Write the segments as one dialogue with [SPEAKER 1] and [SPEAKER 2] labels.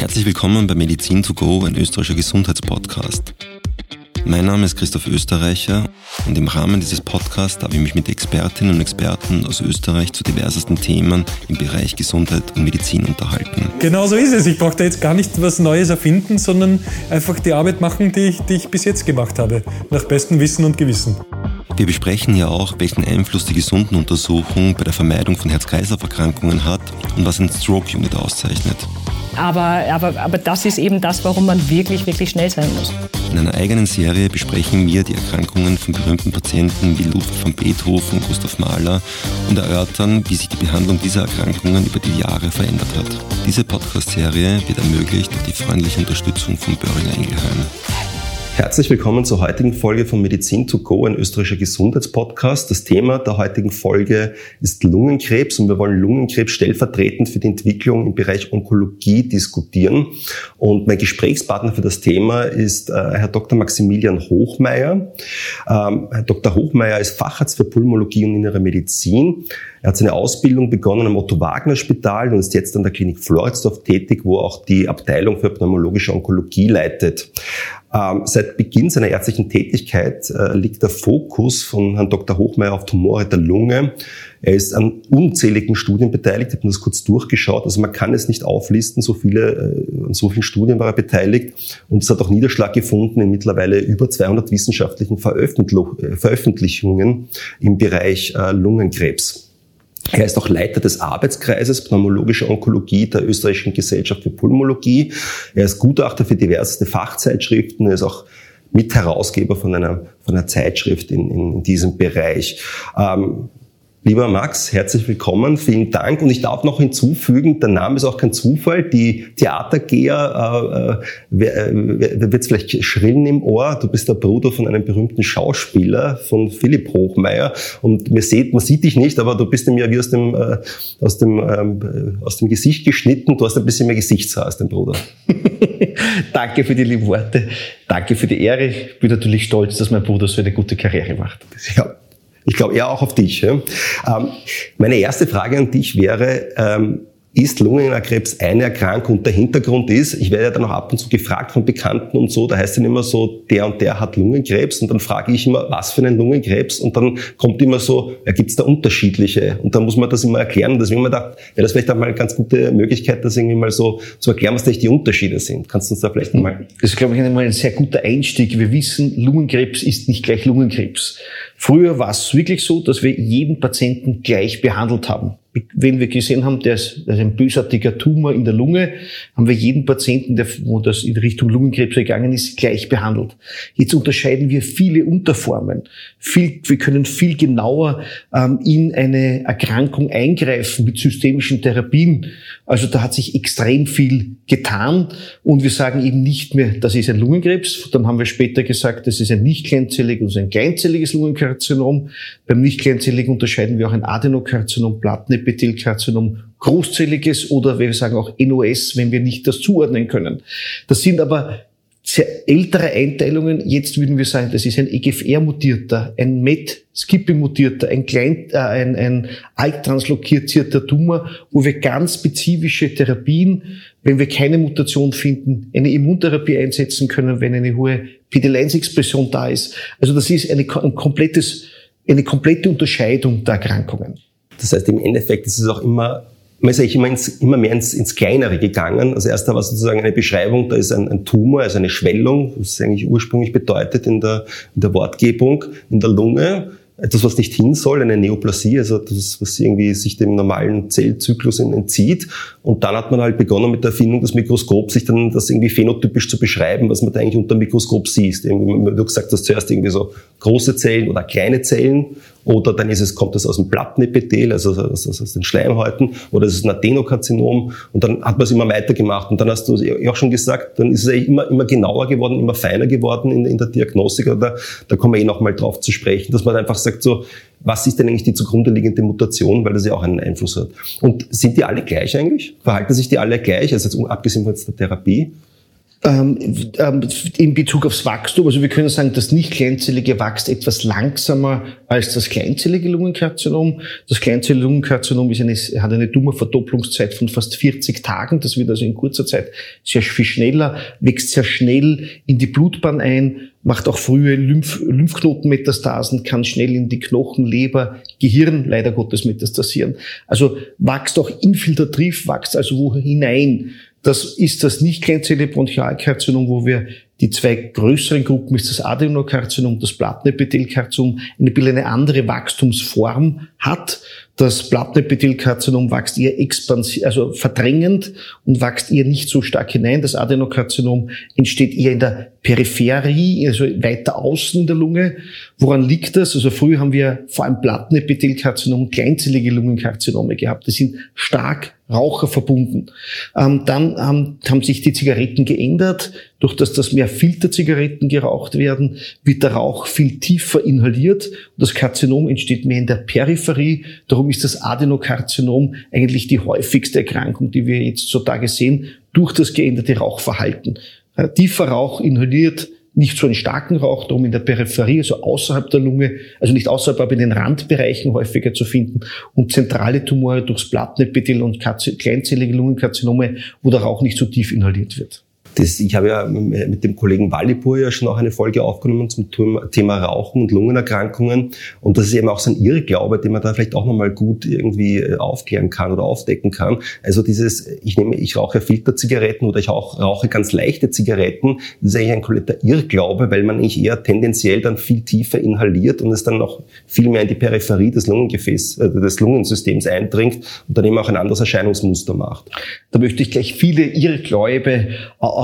[SPEAKER 1] Herzlich willkommen bei Medizin to go, ein österreichischer Gesundheitspodcast. Mein Name ist Christoph Österreicher und im Rahmen dieses Podcasts darf ich mich mit Expertinnen und Experten aus Österreich zu diversesten Themen im Bereich Gesundheit und Medizin unterhalten.
[SPEAKER 2] Genau so ist es. Ich brauche da jetzt gar nicht was Neues erfinden, sondern einfach die Arbeit machen, die ich, die ich bis jetzt gemacht habe, nach bestem Wissen und Gewissen.
[SPEAKER 1] Wir besprechen ja auch, welchen Einfluss die Gesundenuntersuchung bei der Vermeidung von Herz-Kreislauf-Erkrankungen hat und was ein Stroke-Unit auszeichnet.
[SPEAKER 3] Aber, aber, aber das ist eben das, warum man wirklich, wirklich schnell sein muss.
[SPEAKER 1] In einer eigenen Serie besprechen wir die Erkrankungen von berühmten Patienten wie Ludwig van Beethoven, und Gustav Mahler und erörtern, wie sich die Behandlung dieser Erkrankungen über die Jahre verändert hat. Diese Podcast-Serie wird ermöglicht durch die freundliche Unterstützung von Böhringer Ingelheim. Herzlich willkommen zur heutigen Folge von Medizin to go, ein österreichischer Gesundheitspodcast. Das Thema der heutigen Folge ist Lungenkrebs und wir wollen Lungenkrebs stellvertretend für die Entwicklung im Bereich Onkologie diskutieren. Und mein Gesprächspartner für das Thema ist äh, Herr Dr. Maximilian Hochmeier. Ähm, Herr Dr. Hochmeier ist Facharzt für Pulmologie und Innere Medizin. Er hat seine Ausbildung begonnen am Otto-Wagner-Spital und ist jetzt an der Klinik Floridsdorf tätig, wo auch die Abteilung für pneumologische Onkologie leitet. Ähm, seit Beginn seiner ärztlichen Tätigkeit äh, liegt der Fokus von Herrn Dr. Hochmeier auf Tumore der Lunge. Er ist an unzähligen Studien beteiligt. Ich habe das kurz durchgeschaut. Also man kann es nicht auflisten. So viele, äh, an so vielen Studien war er beteiligt. Und es hat auch Niederschlag gefunden in mittlerweile über 200 wissenschaftlichen äh, Veröffentlichungen im Bereich äh, Lungenkrebs. Er ist auch Leiter des Arbeitskreises Pneumologische Onkologie der Österreichischen Gesellschaft für Pulmologie. Er ist Gutachter für diverse Fachzeitschriften. Er ist auch Mitherausgeber von einer, von einer Zeitschrift in, in diesem Bereich. Ähm, Lieber Max, herzlich willkommen, vielen Dank. Und ich darf noch hinzufügen, der Name ist auch kein Zufall. Die Theatergeher äh, äh, wird vielleicht schrillen im Ohr. Du bist der Bruder von einem berühmten Schauspieler, von Philipp Hochmeier. Und man sieht, man sieht dich nicht, aber du bist ihm ja wie aus dem, äh, aus dem, ähm, aus dem Gesicht geschnitten. Du hast ein bisschen mehr Gesichtshaar als dein Bruder.
[SPEAKER 4] Danke für die lieben Worte. Danke für die Ehre. Ich bin natürlich stolz, dass mein Bruder so eine gute Karriere macht.
[SPEAKER 1] Ja, ich glaube eher auch auf dich. Ja? Ähm, meine erste Frage an dich wäre, ähm, ist Lungenkrebs eine Erkrankung? Und der Hintergrund ist, ich werde ja dann auch ab und zu gefragt von Bekannten und so, da heißt dann immer so, der und der hat Lungenkrebs und dann frage ich immer, was für einen Lungenkrebs? Und dann kommt immer so, ja, gibt es da unterschiedliche? Und dann muss man das immer erklären. Und deswegen habe ich mir gedacht, wäre das vielleicht auch mal eine ganz gute Möglichkeit, das irgendwie mal so zu erklären, was da die Unterschiede sind. Kannst du uns da vielleicht mal...
[SPEAKER 4] Das ist, glaube ich, ein sehr guter Einstieg. Wir wissen, Lungenkrebs ist nicht gleich Lungenkrebs. Früher war es wirklich so, dass wir jeden Patienten gleich behandelt haben. Wenn wir gesehen haben, der ist, ein bösartiger Tumor in der Lunge, haben wir jeden Patienten, der, wo das in Richtung Lungenkrebs gegangen ist, gleich behandelt. Jetzt unterscheiden wir viele Unterformen. Viel, wir können viel genauer ähm, in eine Erkrankung eingreifen mit systemischen Therapien. Also da hat sich extrem viel getan und wir sagen eben nicht mehr, das ist ein Lungenkrebs. Dann haben wir später gesagt, das ist ein nicht kleinzelliges, also ein kleinzelliges Lungenkrebs. Karzinom. Beim Nicht-kleinzelligen unterscheiden wir auch ein Adenokarzinom, Plattenepithelkarzinom, großzelliges oder wir sagen auch NOS, wenn wir nicht das zuordnen können. Das sind aber sehr ältere Einteilungen. Jetzt würden wir sagen, das ist ein EGFR-mutierter, ein MET-Skipping-mutierter, ein, klein, äh, ein, ein ALK-translokierter Tumor, wo wir ganz spezifische Therapien, wenn wir keine Mutation finden, eine Immuntherapie einsetzen können, wenn eine hohe PD-1-Expression da ist. Also das ist eine, ein komplettes, eine komplette Unterscheidung der Erkrankungen.
[SPEAKER 1] Das heißt, im Endeffekt ist es auch immer man ist eigentlich immer, ins, immer mehr ins, ins Kleinere gegangen. Also erst war sozusagen eine Beschreibung, da ist ein, ein Tumor, also eine Schwellung, was es eigentlich ursprünglich bedeutet in der, in der Wortgebung, in der Lunge etwas, was nicht hin soll, eine Neoplasie, also das, was irgendwie sich dem normalen Zellzyklus entzieht. Und dann hat man halt begonnen mit der Erfindung des Mikroskops, sich dann das irgendwie phänotypisch zu beschreiben, was man da eigentlich unter dem Mikroskop sieht. Wie du gesagt hast, zuerst irgendwie so große Zellen oder kleine Zellen oder dann ist es, kommt es aus dem Plattenepithel, also aus, aus, den Schleimhäuten, oder es ist ein Adenokarzinom und dann hat man es immer weitergemacht. Und dann hast du auch schon gesagt, dann ist es immer, immer genauer geworden, immer feiner geworden in, in der Diagnostik. Oder da kommen wir eh nochmal drauf zu sprechen, dass man einfach sagt so, was ist denn eigentlich die zugrunde liegende Mutation, weil das ja auch einen Einfluss hat. Und sind die alle gleich eigentlich? Verhalten sich die alle gleich, also jetzt abgesehen von der Therapie?
[SPEAKER 4] Ähm, ähm, in Bezug aufs Wachstum, also wir können sagen, das nicht kleinzellige wächst etwas langsamer als das kleinzellige Lungenkarzinom. Das kleinzellige Lungenkarzinom ist eine, hat eine Tumorverdopplungszeit von fast 40 Tagen. Das wird also in kurzer Zeit sehr viel schneller, wächst sehr schnell in die Blutbahn ein, macht auch frühe Lymph Lymphknotenmetastasen, kann schnell in die Knochen, Leber, Gehirn leider Gottes metastasieren. Also wächst auch infiltrativ, wächst also wo hinein. Das ist das nicht kleinzellige Bronchialkarzinom, wo wir die zwei größeren Gruppen ist das Adenokarzinom, das Plattenepithelkarzinom, eine bisschen eine andere Wachstumsform hat. Das Plattenepithelkarzinom wächst eher expansiv, also verdrängend und wächst eher nicht so stark hinein. Das Adenokarzinom entsteht eher in der Peripherie, also weiter außen in der Lunge. Woran liegt das? Also früher haben wir vor allem Plattenepithelkarzinom, kleinzellige Lungenkarzinome gehabt. Die sind stark Raucher verbunden. Ähm, dann haben, haben sich die Zigaretten geändert. Durch das, dass mehr Filterzigaretten geraucht werden, wird der Rauch viel tiefer inhaliert und das Karzinom entsteht mehr in der Peripherie. Darum ist das Adenokarzinom eigentlich die häufigste Erkrankung, die wir jetzt zutage sehen, durch das geänderte Rauchverhalten. Äh, tiefer Rauch inhaliert nicht so einen starken Rauch, darum in der Peripherie, also außerhalb der Lunge, also nicht außerhalb, aber in den Randbereichen häufiger zu finden und zentrale Tumore durchs Plattenepithel und kleinzellige Lungenkarzinome, wo der Rauch nicht so tief inhaliert wird.
[SPEAKER 1] Das, ich habe ja mit dem Kollegen Wallipur ja schon auch eine Folge aufgenommen zum Thema Rauchen und Lungenerkrankungen. Und das ist eben auch so ein Irrglaube, den man da vielleicht auch nochmal gut irgendwie äh, aufklären kann oder aufdecken kann. Also dieses, ich nehme, ich rauche Filterzigaretten oder ich auch rauche ganz leichte Zigaretten, das ist eigentlich ein kompletter Irrglaube, weil man eigentlich eher tendenziell dann viel tiefer inhaliert und es dann noch viel mehr in die Peripherie des Lungengefäß, äh, des Lungensystems eindringt und dann eben auch ein anderes Erscheinungsmuster macht.
[SPEAKER 4] Da möchte ich gleich viele Irrgläube äh,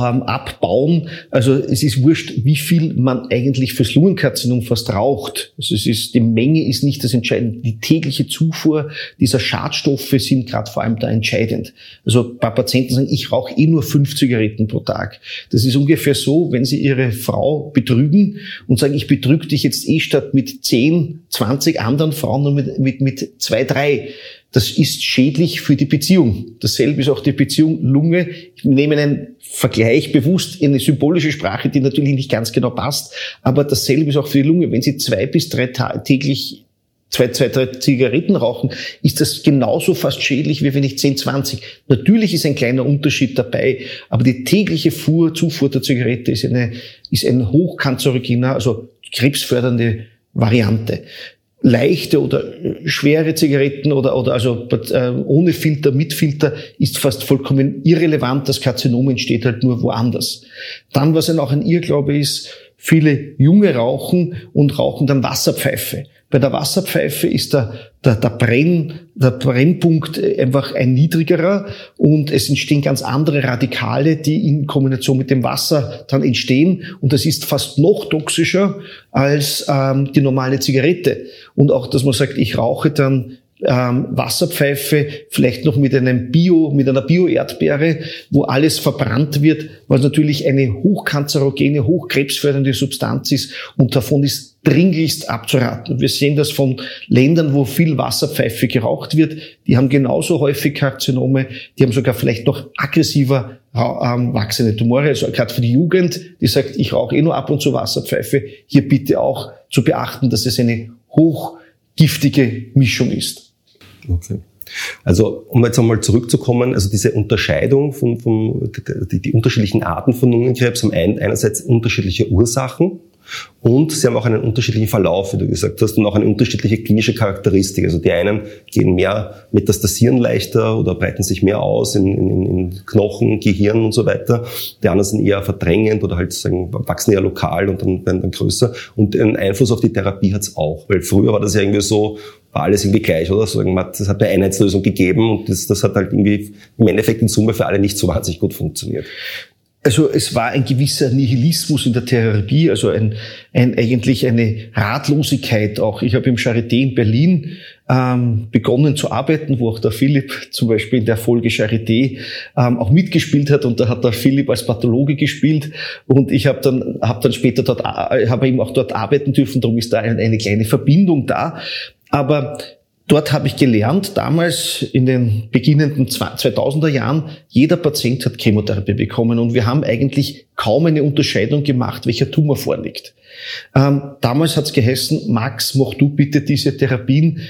[SPEAKER 4] ähm, abbauen. Also es ist wurscht, wie viel man eigentlich fürs Lungenkarzinom fast raucht. Also es ist, die Menge ist nicht das Entscheidende. Die tägliche Zufuhr dieser Schadstoffe sind gerade vor allem da entscheidend. Also ein paar Patienten sagen, ich rauche eh nur fünf Zigaretten pro Tag. Das ist ungefähr so, wenn sie ihre Frau betrügen und sagen, ich betrüge dich jetzt eh statt mit zehn, zwanzig anderen Frauen nur mit, mit, mit zwei, drei das ist schädlich für die Beziehung. Dasselbe ist auch die Beziehung Lunge. Ich nehme einen Vergleich bewusst, eine symbolische Sprache, die natürlich nicht ganz genau passt, aber dasselbe ist auch für die Lunge. Wenn Sie zwei bis drei täglich zwei, zwei, drei Zigaretten rauchen, ist das genauso fast schädlich, wie wenn ich 10, 20. Natürlich ist ein kleiner Unterschied dabei, aber die tägliche Fuhr, Zufuhr der Zigarette ist eine, ist ein hochkanzerogener, also krebsfördernde Variante leichte oder schwere Zigaretten oder, oder also äh, ohne Filter, mit Filter ist fast vollkommen irrelevant. Das Karzinom entsteht halt nur woanders. Dann, was dann auch ein Irrglaube ist, viele Junge rauchen und rauchen dann Wasserpfeife. Bei der Wasserpfeife ist der, der, der, Brenn, der Brennpunkt einfach ein niedrigerer und es entstehen ganz andere Radikale, die in Kombination mit dem Wasser dann entstehen und das ist fast noch toxischer als ähm, die normale Zigarette. Und auch, dass man sagt, ich rauche dann ähm, Wasserpfeife, vielleicht noch mit einem Bio, mit einer Bio-Erdbeere, wo alles verbrannt wird, was natürlich eine hochkanzerogene, hochkrebsfördernde Substanz ist und davon ist dringlichst abzuraten. Wir sehen das von Ländern, wo viel Wasserpfeife geraucht wird. Die haben genauso häufig Karzinome, die haben sogar vielleicht noch aggressiver ähm, wachsende Tumore. Also gerade für die Jugend, die sagt, ich rauche eh nur ab und zu Wasserpfeife, hier bitte auch zu beachten, dass es eine hochgiftige Mischung ist.
[SPEAKER 1] Okay. Also um jetzt einmal zurückzukommen, also diese Unterscheidung von, von die, die unterschiedlichen Arten von Lungenkrebs haben ein, einerseits unterschiedliche Ursachen und sie haben auch einen unterschiedlichen Verlauf, wie du gesagt hast, und auch eine unterschiedliche klinische Charakteristik. Also die einen gehen mehr metastasieren leichter oder breiten sich mehr aus in, in, in Knochen, Gehirn und so weiter. Die anderen sind eher verdrängend oder halt sagen, wachsen eher lokal und dann werden dann größer. Und einen Einfluss auf die Therapie hat es auch. Weil früher war das ja irgendwie so, war alles irgendwie gleich, oder? So, das hat eine Einheitslösung gegeben und das, das hat halt irgendwie im Endeffekt in Summe für alle nicht so wahnsinnig gut funktioniert.
[SPEAKER 4] Also es war ein gewisser Nihilismus in der Therapie, also ein, ein, eigentlich eine Ratlosigkeit auch. Ich habe im Charité in Berlin ähm, begonnen zu arbeiten, wo auch der Philipp zum Beispiel in der Folge Charité ähm, auch mitgespielt hat und da hat der Philipp als Pathologe gespielt und ich habe dann habe dann später dort habe ihm auch dort arbeiten dürfen, darum ist da eine kleine Verbindung da. Aber Dort habe ich gelernt, damals in den beginnenden 2000er Jahren, jeder Patient hat Chemotherapie bekommen und wir haben eigentlich kaum eine Unterscheidung gemacht, welcher Tumor vorliegt. Ähm, damals hat es geheißen, Max, mach du bitte diese Therapien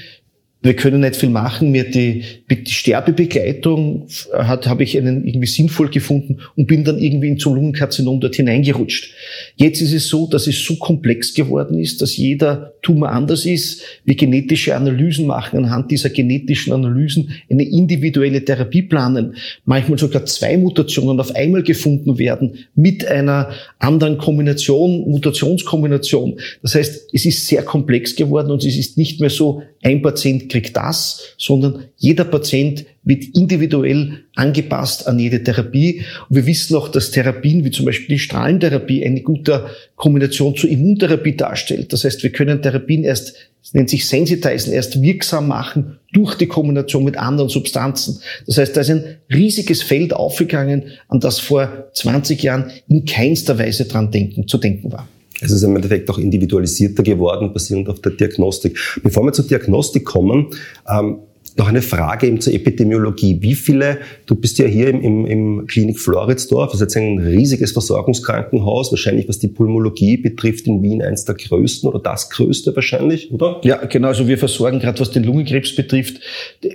[SPEAKER 4] wir können nicht viel machen. Mir die, die Sterbebegleitung hat, habe ich einen irgendwie sinnvoll gefunden und bin dann irgendwie in zum Lungenkarzinom dort hineingerutscht. Jetzt ist es so, dass es so komplex geworden ist, dass jeder Tumor anders ist. Wir genetische Analysen machen, anhand dieser genetischen Analysen eine individuelle Therapie planen. Manchmal sogar zwei Mutationen auf einmal gefunden werden mit einer anderen Kombination, Mutationskombination. Das heißt, es ist sehr komplex geworden und es ist nicht mehr so ein Patient kriegt das, sondern jeder Patient wird individuell angepasst an jede Therapie. Und wir wissen auch, dass Therapien wie zum Beispiel die Strahlentherapie eine gute Kombination zur Immuntherapie darstellt. Das heißt, wir können Therapien erst, es nennt sich Sensitizen, erst wirksam machen durch die Kombination mit anderen Substanzen. Das heißt, da ist ein riesiges Feld aufgegangen, an das vor 20 Jahren in keinster Weise dran denken, zu denken war.
[SPEAKER 1] Es ist im Endeffekt auch individualisierter geworden, basierend auf der Diagnostik. Bevor wir zur Diagnostik kommen, ähm, noch eine Frage eben zur Epidemiologie. Wie viele, du bist ja hier im, im, im Klinik Floridsdorf, das ist jetzt ein riesiges Versorgungskrankenhaus, wahrscheinlich was die Pulmologie betrifft, in Wien eins der größten oder das größte wahrscheinlich, oder?
[SPEAKER 4] Ja, genau. Also wir versorgen gerade, was den Lungenkrebs betrifft,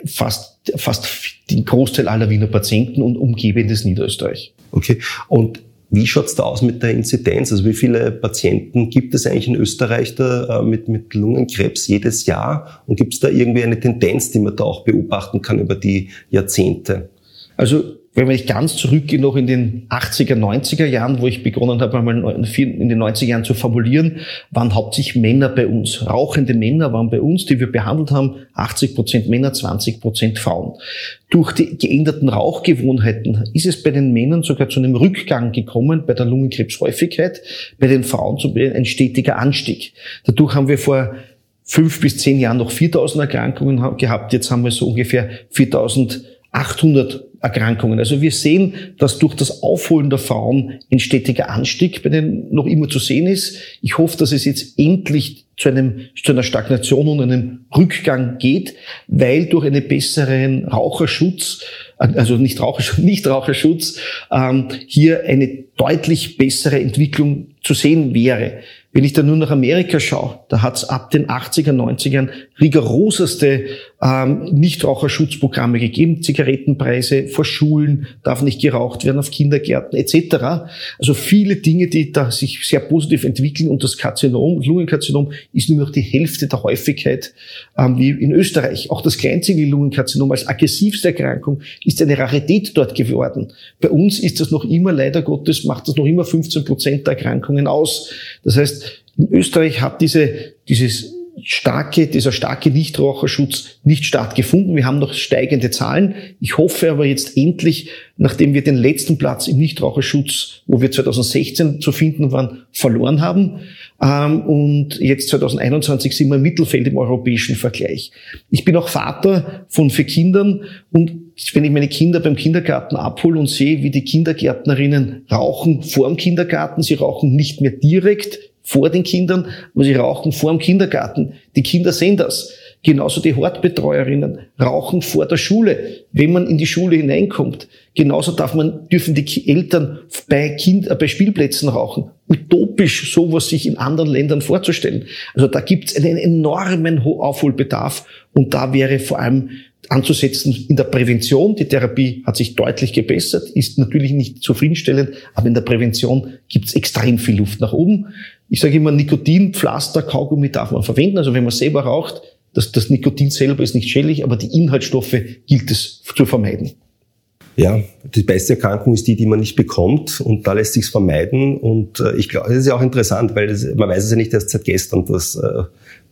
[SPEAKER 4] fast, fast den Großteil aller Wiener Patienten und umgebendes Niederösterreich.
[SPEAKER 1] Okay. Und wie schaut's da aus mit der Inzidenz? Also wie viele Patienten gibt es eigentlich in Österreich da, äh, mit, mit Lungenkrebs jedes Jahr? Und gibt es da irgendwie eine Tendenz, die man da auch beobachten kann über die Jahrzehnte?
[SPEAKER 4] Also wenn ich ganz zurückgehe noch in den 80er, 90er Jahren, wo ich begonnen habe, einmal in den 90er Jahren zu formulieren, waren hauptsächlich Männer bei uns. Rauchende Männer waren bei uns, die wir behandelt haben. 80 Prozent Männer, 20 Prozent Frauen. Durch die geänderten Rauchgewohnheiten ist es bei den Männern sogar zu einem Rückgang gekommen bei der Lungenkrebshäufigkeit, bei den Frauen zu ein stetiger Anstieg. Dadurch haben wir vor fünf bis zehn Jahren noch 4000 Erkrankungen gehabt. Jetzt haben wir so ungefähr 4800 Erkrankungen. Also wir sehen, dass durch das Aufholen der Frauen ein stetiger Anstieg bei denen noch immer zu sehen ist. Ich hoffe, dass es jetzt endlich zu, einem, zu einer Stagnation und einem Rückgang geht, weil durch einen besseren Raucherschutz, also nicht Raucherschutz, nicht Raucherschutz, ähm, hier eine deutlich bessere Entwicklung zu sehen wäre. Wenn ich dann nur nach Amerika schaue, da hat es ab den 80er, 90ern rigoroseste ähm, Nichtraucherschutzprogramme gegeben. Zigarettenpreise vor Schulen darf nicht geraucht werden, auf Kindergärten etc. Also viele Dinge, die da sich sehr positiv entwickeln und das Karzinom, Lungenkarzinom ist nur noch die Hälfte der Häufigkeit ähm, wie in Österreich. Auch das Kleinzellulungenkarzinom als aggressivste Erkrankung ist eine Rarität dort geworden. Bei uns ist das noch immer, leider Gottes, macht das noch immer 15 Prozent der Erkrankungen aus. Das heißt, in Österreich hat diese, dieses starke, dieser starke Nichtraucherschutz nicht stattgefunden. Wir haben noch steigende Zahlen. Ich hoffe aber jetzt endlich, nachdem wir den letzten Platz im Nichtraucherschutz, wo wir 2016 zu finden waren, verloren haben, ähm, und jetzt 2021 sind wir im Mittelfeld im europäischen Vergleich. Ich bin auch Vater von vier Kindern und wenn ich meine Kinder beim Kindergarten abhole und sehe, wie die Kindergärtnerinnen rauchen vor dem Kindergarten, sie rauchen nicht mehr direkt vor den Kindern, aber sie rauchen vor dem Kindergarten. Die Kinder sehen das. Genauso die Hortbetreuerinnen rauchen vor der Schule, wenn man in die Schule hineinkommt. Genauso darf man, dürfen die Eltern bei, kind, äh, bei Spielplätzen rauchen. Utopisch, sowas sich in anderen Ländern vorzustellen. Also da gibt es einen enormen Aufholbedarf und da wäre vor allem anzusetzen in der Prävention. Die Therapie hat sich deutlich gebessert, ist natürlich nicht zufriedenstellend, aber in der Prävention gibt es extrem viel Luft nach oben. Ich sage immer, Nikotinpflaster, Kaugummi darf man verwenden. Also wenn man selber raucht, das, das Nikotin selber ist nicht schädlich, aber die Inhaltsstoffe gilt es zu vermeiden.
[SPEAKER 1] Ja, die beste Erkrankung ist die, die man nicht bekommt und da lässt sich's vermeiden und äh, ich glaube, das ist ja auch interessant, weil das, man weiß es ja nicht erst seit gestern, dass äh,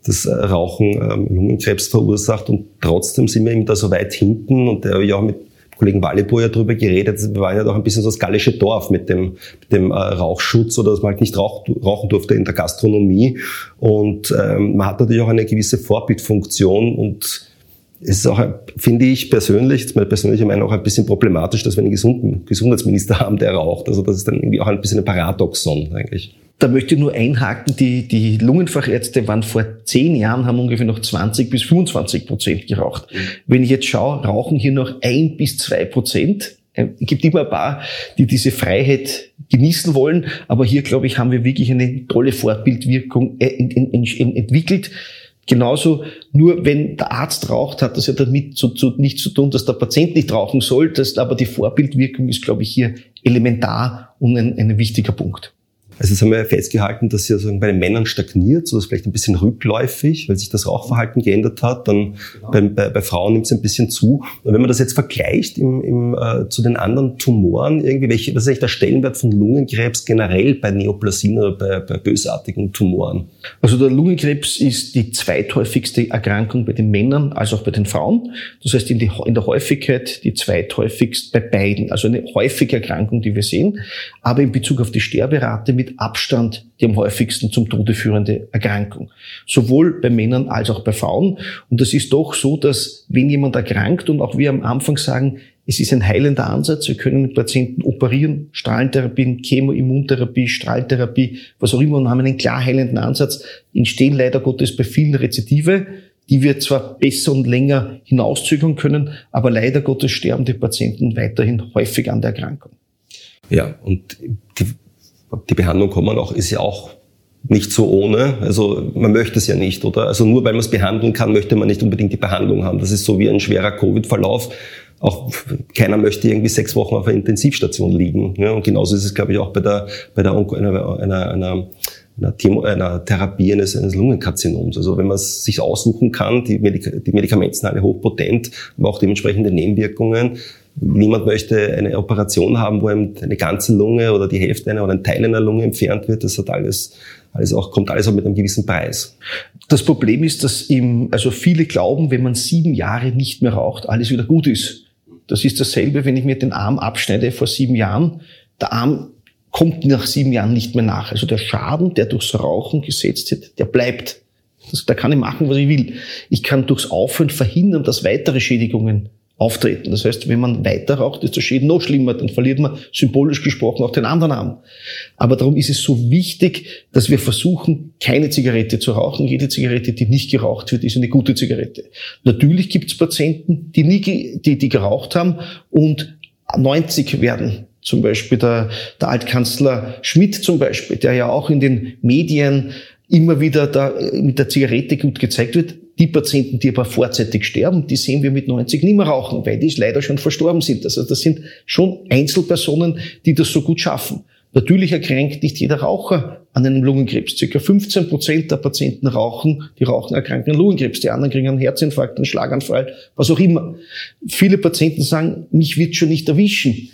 [SPEAKER 1] das Rauchen ähm, Lungenkrebs verursacht und trotzdem sind wir eben da so weit hinten und da habe ich auch mit Kollegen Wallibo ja drüber geredet, wir waren ja doch ein bisschen so das gallische Dorf mit dem, mit dem äh, Rauchschutz oder dass man halt nicht rauch, rauchen durfte in der Gastronomie. Und ähm, man hat natürlich auch eine gewisse Vorbildfunktion und es ist auch, finde ich persönlich, jetzt meine persönliche Meinung, auch ein bisschen problematisch, dass wir einen gesunden Gesundheitsminister haben, der raucht. Also das ist dann irgendwie auch ein bisschen ein Paradoxon eigentlich.
[SPEAKER 4] da möchte ich nur einhaken, die, die Lungenfachärzte waren vor zehn Jahren, haben ungefähr noch 20 bis 25 Prozent geraucht. Mhm. Wenn ich jetzt schaue, rauchen hier noch ein bis zwei Prozent. Es gibt immer ein paar, die diese Freiheit genießen wollen, aber hier, glaube ich, haben wir wirklich eine tolle Fortbildwirkung äh, entwickelt. Genauso, nur wenn der Arzt raucht, hat das ja damit zu, zu, nichts zu tun, dass der Patient nicht rauchen soll. Das, aber die Vorbildwirkung ist, glaube ich, hier elementar und ein, ein wichtiger Punkt.
[SPEAKER 1] Also jetzt haben wir ja festgehalten, dass ja sozusagen bei den Männern stagniert, so ist vielleicht ein bisschen rückläufig, weil sich das Rauchverhalten geändert hat. Dann genau. bei, bei, bei, Frauen nimmt es ein bisschen zu. Und wenn man das jetzt vergleicht im, im, äh, zu den anderen Tumoren, irgendwie, welche, was ist eigentlich der Stellenwert von Lungenkrebs generell bei Neoplasien oder bei, bei bösartigen Tumoren?
[SPEAKER 4] Also der Lungenkrebs ist die zweithäufigste Erkrankung bei den Männern als auch bei den Frauen. Das heißt in, die, in der Häufigkeit die zweithäufigst bei beiden. Also eine häufige Erkrankung, die wir sehen. Aber in Bezug auf die Sterberate mit Abstand die am häufigsten zum Tode führende Erkrankung. Sowohl bei Männern als auch bei Frauen. Und es ist doch so, dass wenn jemand erkrankt und auch wir am Anfang sagen, es ist ein heilender Ansatz, wir können den Patienten operieren, Strahlentherapien, Chemoimmuntherapie, Strahltherapie, was auch immer, und haben einen klar heilenden Ansatz, entstehen leider Gottes bei vielen Rezidive, die wir zwar besser und länger hinauszögern können, aber leider Gottes sterben die Patienten weiterhin häufig an der Erkrankung.
[SPEAKER 1] Ja, und die die Behandlung kommen auch, ist ja auch nicht so ohne. Also man möchte es ja nicht, oder? Also nur weil man es behandeln kann, möchte man nicht unbedingt die Behandlung haben. Das ist so wie ein schwerer Covid-Verlauf. Auch keiner möchte irgendwie sechs Wochen auf einer Intensivstation liegen. Ja, und genauso ist es, glaube ich, auch bei der, bei der Onko, einer, einer, einer einer, Thema, einer Therapie eines, eines Lungenkarzinoms. Also wenn man es sich aussuchen kann, die, Medik die Medikamente sind alle hochpotent, aber auch dementsprechende Nebenwirkungen, Niemand möchte eine Operation haben, wo einem eine ganze Lunge oder die Hälfte einer oder ein Teil einer Lunge entfernt wird. Das hat alles, alles auch, kommt alles auch mit einem gewissen Preis.
[SPEAKER 4] Das Problem ist, dass im, also viele glauben, wenn man sieben Jahre nicht mehr raucht, alles wieder gut ist. Das ist dasselbe, wenn ich mir den Arm abschneide vor sieben Jahren. Der Arm kommt nach sieben Jahren nicht mehr nach. Also der Schaden, der durchs Rauchen gesetzt wird, der bleibt. Das, da kann ich machen, was ich will. Ich kann durchs Aufhören verhindern, dass weitere Schädigungen auftreten. Das heißt, wenn man weiter raucht, ist der Schäden noch schlimmer, dann verliert man symbolisch gesprochen auch den anderen Arm. Aber darum ist es so wichtig, dass wir versuchen, keine Zigarette zu rauchen. Jede Zigarette, die nicht geraucht wird, ist eine gute Zigarette. Natürlich gibt es Patienten, die nie, die, die geraucht haben und 90 werden. Zum Beispiel der, der Altkanzler Schmidt zum Beispiel, der ja auch in den Medien immer wieder da mit der Zigarette gut gezeigt wird, die Patienten, die aber vorzeitig sterben, die sehen wir mit 90 nicht mehr rauchen, weil die leider schon verstorben sind. Also das sind schon Einzelpersonen, die das so gut schaffen. Natürlich erkrankt nicht jeder Raucher an einem Lungenkrebs. Circa 15 Prozent der Patienten rauchen, die rauchen erkranken an Lungenkrebs. Die anderen kriegen einen Herzinfarkt, einen Schlaganfall, was auch immer. Viele Patienten sagen, mich wird schon nicht erwischen.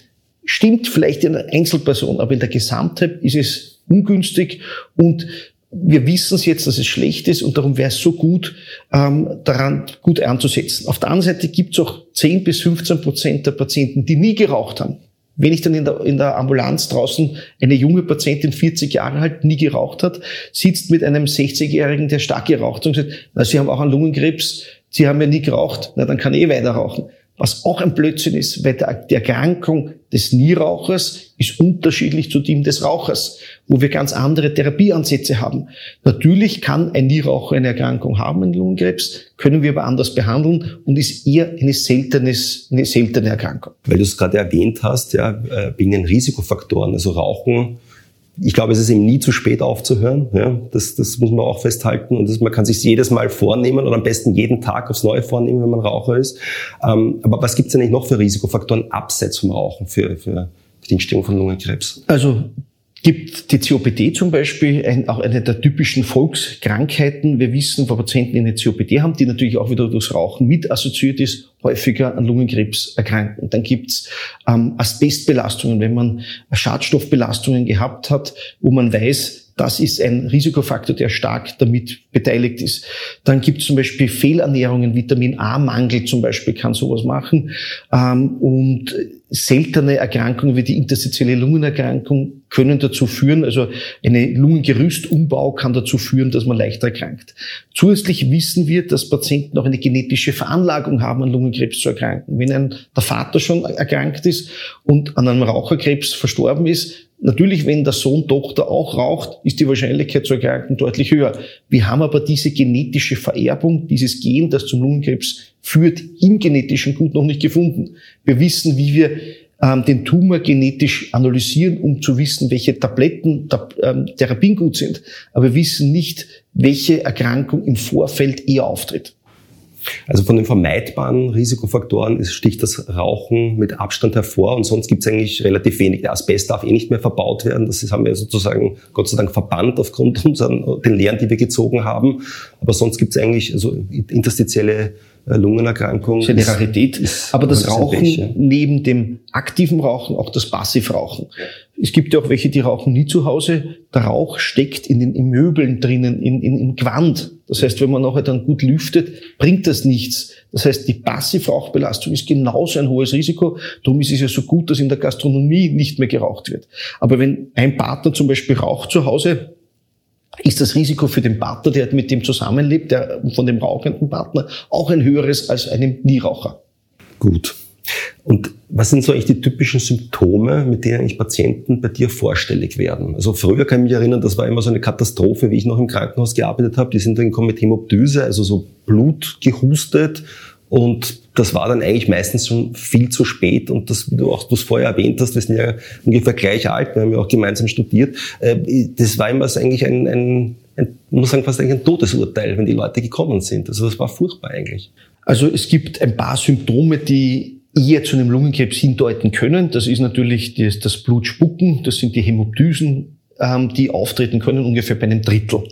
[SPEAKER 4] Stimmt vielleicht in einer Einzelperson, aber in der Gesamtheit ist es ungünstig und wir wissen es jetzt, dass es schlecht ist und darum wäre es so gut, ähm, daran gut anzusetzen. Auf der anderen Seite gibt es auch 10 bis 15 Prozent der Patienten, die nie geraucht haben. Wenn ich dann in der, in der Ambulanz draußen eine junge Patientin, 40 Jahre alt, nie geraucht hat, sitzt mit einem 60-Jährigen, der stark geraucht hat und sagt, na, Sie haben auch einen Lungenkrebs, Sie haben ja nie geraucht, na, dann kann ich eh weiter rauchen. Was auch ein Blödsinn ist, weil die Erkrankung des Nierauchers ist unterschiedlich zu dem des Rauchers, wo wir ganz andere Therapieansätze haben. Natürlich kann ein Nieraucher eine Erkrankung haben, einen Lungenkrebs, können wir aber anders behandeln und ist eher eine, eine seltene Erkrankung.
[SPEAKER 1] Weil du es gerade erwähnt hast, ja, äh, wegen den Risikofaktoren, also Rauchen ich glaube, es ist eben nie zu spät aufzuhören. Ja, das, das muss man auch festhalten. Und das, man kann sich jedes Mal vornehmen oder am besten jeden Tag aufs Neue vornehmen, wenn man Raucher ist. Ähm, aber was gibt es eigentlich noch für Risikofaktoren abseits vom Rauchen für, für die Entstehung von Lungenkrebs?
[SPEAKER 4] Also gibt die COPD zum Beispiel ein, auch eine der typischen Volkskrankheiten. Wir wissen, wo Patienten eine COPD haben, die natürlich auch wieder durchs Rauchen mit assoziiert ist, häufiger an Lungenkrebs erkranken. Dann gibt's ähm, Asbestbelastungen, wenn man Schadstoffbelastungen gehabt hat, wo man weiß, das ist ein Risikofaktor, der stark damit beteiligt ist. Dann gibt es zum Beispiel Fehlernährungen, Vitamin A-Mangel zum Beispiel kann sowas machen. Ähm, und seltene Erkrankungen wie die interstitielle Lungenerkrankung können dazu führen, also eine Lungengerüstumbau kann dazu führen, dass man leichter erkrankt. Zusätzlich wissen wir, dass Patienten auch eine genetische Veranlagung haben, an Lungenkrebs zu erkranken. Wenn ein, der Vater schon erkrankt ist und an einem Raucherkrebs verstorben ist, Natürlich, wenn der Sohn, Tochter auch raucht, ist die Wahrscheinlichkeit zu erkranken deutlich höher. Wir haben aber diese genetische Vererbung, dieses Gen, das zum Lungenkrebs führt, im genetischen Gut noch nicht gefunden. Wir wissen, wie wir ähm, den Tumor genetisch analysieren, um zu wissen, welche Tabletten ähm, Therapien gut sind. Aber wir wissen nicht, welche Erkrankung im Vorfeld eher auftritt.
[SPEAKER 1] Also von den vermeidbaren Risikofaktoren sticht das Rauchen mit Abstand hervor und sonst gibt es eigentlich relativ wenig. Der Asbest darf eh nicht mehr verbaut werden. Das haben wir sozusagen Gott sei Dank verbannt aufgrund unseren, den Lehren, die wir gezogen haben. Aber sonst gibt es eigentlich also interstitielle äh, Lungenerkrankung.
[SPEAKER 4] Das ist eine Rarität. Aber das Rauchen Pech, neben dem aktiven Rauchen auch das Passivrauchen. Es gibt ja auch welche, die rauchen nie zu Hause. Der Rauch steckt in den in Möbeln drinnen, in, in, im Gewand. Das heißt, wenn man nachher dann gut lüftet, bringt das nichts. Das heißt, die Passivrauchbelastung ist genauso ein hohes Risiko. Darum ist es ja so gut, dass in der Gastronomie nicht mehr geraucht wird. Aber wenn ein Partner zum Beispiel raucht zu Hause, ist das Risiko für den Partner, der mit dem zusammenlebt, der von dem rauchenden Partner, auch ein höheres als einem Nieraucher.
[SPEAKER 1] Gut. Und was sind so eigentlich die typischen Symptome, mit denen eigentlich Patienten bei dir vorstellig werden? Also früher kann ich mich erinnern, das war immer so eine Katastrophe, wie ich noch im Krankenhaus gearbeitet habe. Die sind dann gekommen mit Hämoptyse, also so Blut gehustet und das war dann eigentlich meistens schon viel zu spät. Und das, wie du auch du vorher erwähnt hast, wir sind ja ungefähr gleich alt, wir haben ja auch gemeinsam studiert. Äh, das war immer so eigentlich ein, ein, ein muss sagen, fast eigentlich ein Todesurteil, wenn die Leute gekommen sind. Also das war furchtbar eigentlich.
[SPEAKER 4] Also es gibt ein paar Symptome, die eher zu einem Lungenkrebs hindeuten können. Das ist natürlich das, das Blutspucken, das sind die Hämoptysen, ähm, die auftreten können, ungefähr bei einem Drittel.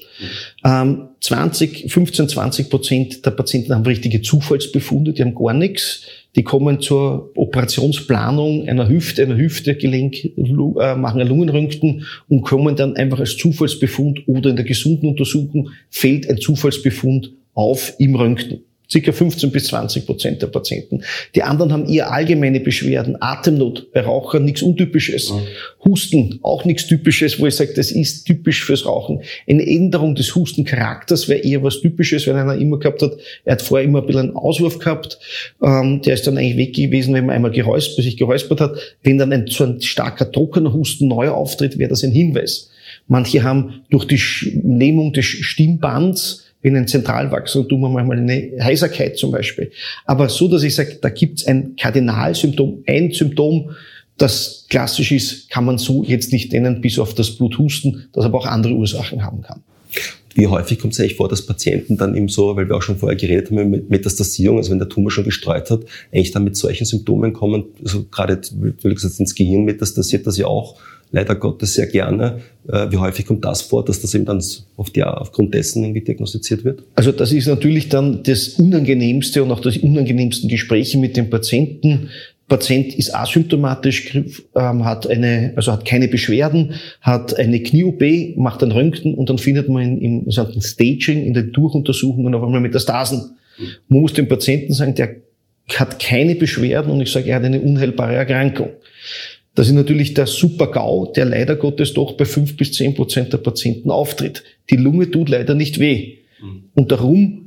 [SPEAKER 4] Ähm, 20, 15, 20 Prozent der Patienten haben richtige Zufallsbefunde, die haben gar nichts. Die kommen zur Operationsplanung einer Hüfte, einer Hüftegelenk, äh, machen ein Lungenröntgen und kommen dann einfach als Zufallsbefund oder in der gesunden Untersuchung fällt ein Zufallsbefund auf im Röntgen circa 15 bis 20 Prozent der Patienten. Die anderen haben eher allgemeine Beschwerden, Atemnot, bei Rauchern nichts Untypisches, mhm. Husten, auch nichts Typisches, wo ich sage, das ist typisch fürs Rauchen. Eine Änderung des Hustencharakters wäre eher was Typisches, wenn einer immer gehabt hat, er hat vorher immer ein bisschen einen Auswurf gehabt, ähm, der ist dann eigentlich weg gewesen, wenn man einmal geräuspert, sich geräuspert hat. Wenn dann ein, so ein starker, trockener Husten neu auftritt, wäre das ein Hinweis. Manche haben durch die Lähmung des Stimmbands in ein Zentralwachstum manchmal eine Heiserkeit zum Beispiel. Aber so, dass ich sage, da gibt es ein Kardinalsymptom, ein Symptom, das klassisch ist, kann man so jetzt nicht nennen, bis auf das Bluthusten, das aber auch andere Ursachen haben kann.
[SPEAKER 1] Wie häufig kommt es eigentlich vor, dass Patienten dann eben so, weil wir auch schon vorher geredet haben mit Metastasierung, also wenn der Tumor schon gestreut hat, eigentlich dann mit solchen Symptomen kommen, also gerade, wie gesagt, ins Gehirn metastasiert das ja auch, leider Gottes sehr gerne. Äh, wie häufig kommt das vor, dass das eben dann oft ja aufgrund dessen irgendwie diagnostiziert wird?
[SPEAKER 4] Also das ist natürlich dann das Unangenehmste und auch das unangenehmsten Gespräche mit dem Patienten. Patient ist asymptomatisch, ähm, hat eine, also hat keine Beschwerden, hat eine Knie-OP, macht ein Röntgen und dann findet man im sogenannten Staging, in den Durchuntersuchungen auf einmal Metastasen. Man muss dem Patienten sagen, der hat keine Beschwerden und ich sage, er hat eine unheilbare Erkrankung. Das ist natürlich der Super-GAU, der leider Gottes doch bei fünf bis zehn Prozent der Patienten auftritt. Die Lunge tut leider nicht weh. Mhm. Und darum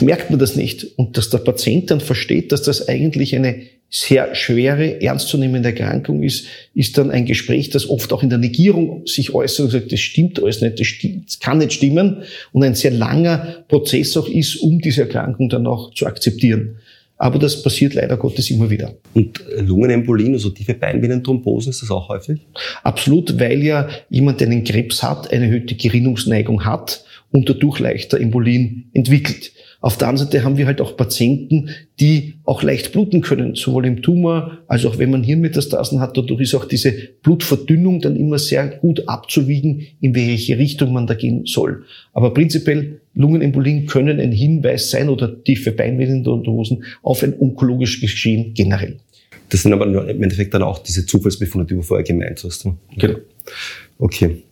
[SPEAKER 4] merkt man das nicht. Und dass der Patient dann versteht, dass das eigentlich eine sehr schwere, ernstzunehmende Erkrankung ist, ist dann ein Gespräch, das oft auch in der Negierung sich äußert und sagt, das stimmt alles nicht, das, stimmt, das kann nicht stimmen und ein sehr langer Prozess auch ist, um diese Erkrankung dann auch zu akzeptieren. Aber das passiert leider Gottes immer wieder.
[SPEAKER 1] Und Lungenembolien, also tiefe Beinvenenthrombosen, ist das auch häufig?
[SPEAKER 4] Absolut, weil ja jemand, der einen Krebs hat, eine erhöhte Gerinnungsneigung hat und dadurch leichter Embolien entwickelt. Auf der anderen Seite haben wir halt auch Patienten, die auch leicht bluten können, sowohl im Tumor als auch wenn man Hirnmetastasen hat. Dadurch ist auch diese Blutverdünnung dann immer sehr gut abzuwiegen, in welche Richtung man da gehen soll. Aber prinzipiell Lungenembolien können ein Hinweis sein oder tiefe Beinvenendosen auf ein onkologisches Geschehen generell.
[SPEAKER 1] Das sind aber im Endeffekt dann auch diese Zufallsbefunde, die du vorher gemeint hast.
[SPEAKER 4] Genau.
[SPEAKER 1] Okay.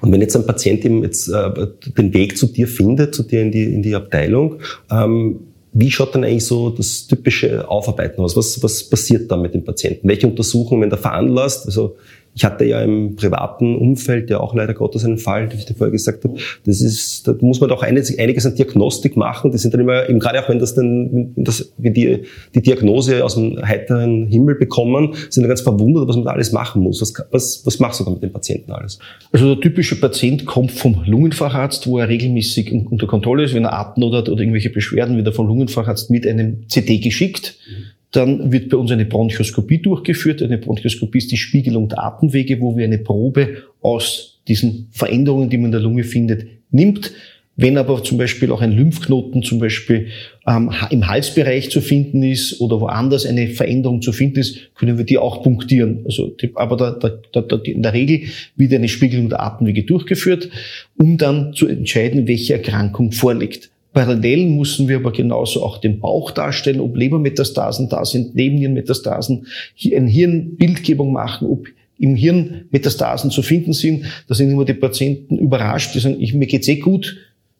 [SPEAKER 1] Und wenn jetzt ein Patient eben jetzt äh, den Weg zu dir findet, zu dir in die, in die Abteilung, ähm, wie schaut dann eigentlich so das typische Aufarbeiten aus? Was, was passiert da mit dem Patienten? Welche Untersuchungen werden da veranlasst? Also ich hatte ja im privaten Umfeld ja auch leider Gottes einen Fall, den ich dir vorher gesagt habe. Das ist, da muss man doch einiges an Diagnostik machen. Die sind dann immer, eben gerade auch wenn das dann, wenn das, wenn die, die Diagnose aus dem heiteren Himmel bekommen, sind dann ganz verwundert, was man da alles machen muss. Was, was, was machst du da mit den Patienten alles?
[SPEAKER 4] Also der typische Patient kommt vom Lungenfacharzt, wo er regelmäßig unter Kontrolle ist, wenn er hat oder irgendwelche Beschwerden, wird er vom Lungenfacharzt mit einem CT geschickt. Mhm dann wird bei uns eine Bronchoskopie durchgeführt. Eine Bronchoskopie ist die Spiegelung der Atemwege, wo wir eine Probe aus diesen Veränderungen, die man in der Lunge findet, nimmt. Wenn aber zum Beispiel auch ein Lymphknoten zum Beispiel ähm, im Halsbereich zu finden ist oder woanders eine Veränderung zu finden ist, können wir die auch punktieren. Also, die, aber da, da, da, in der Regel wird eine Spiegelung der Atemwege durchgeführt, um dann zu entscheiden, welche Erkrankung vorliegt. Parallel müssen wir aber genauso auch den Bauch darstellen, ob Lebermetastasen da sind, Nebennierenmetastasen, eine Hirnbildgebung machen, ob im Hirn Metastasen zu finden sind. Da sind immer die Patienten überrascht, die sagen, ich, mir geht's eh gut,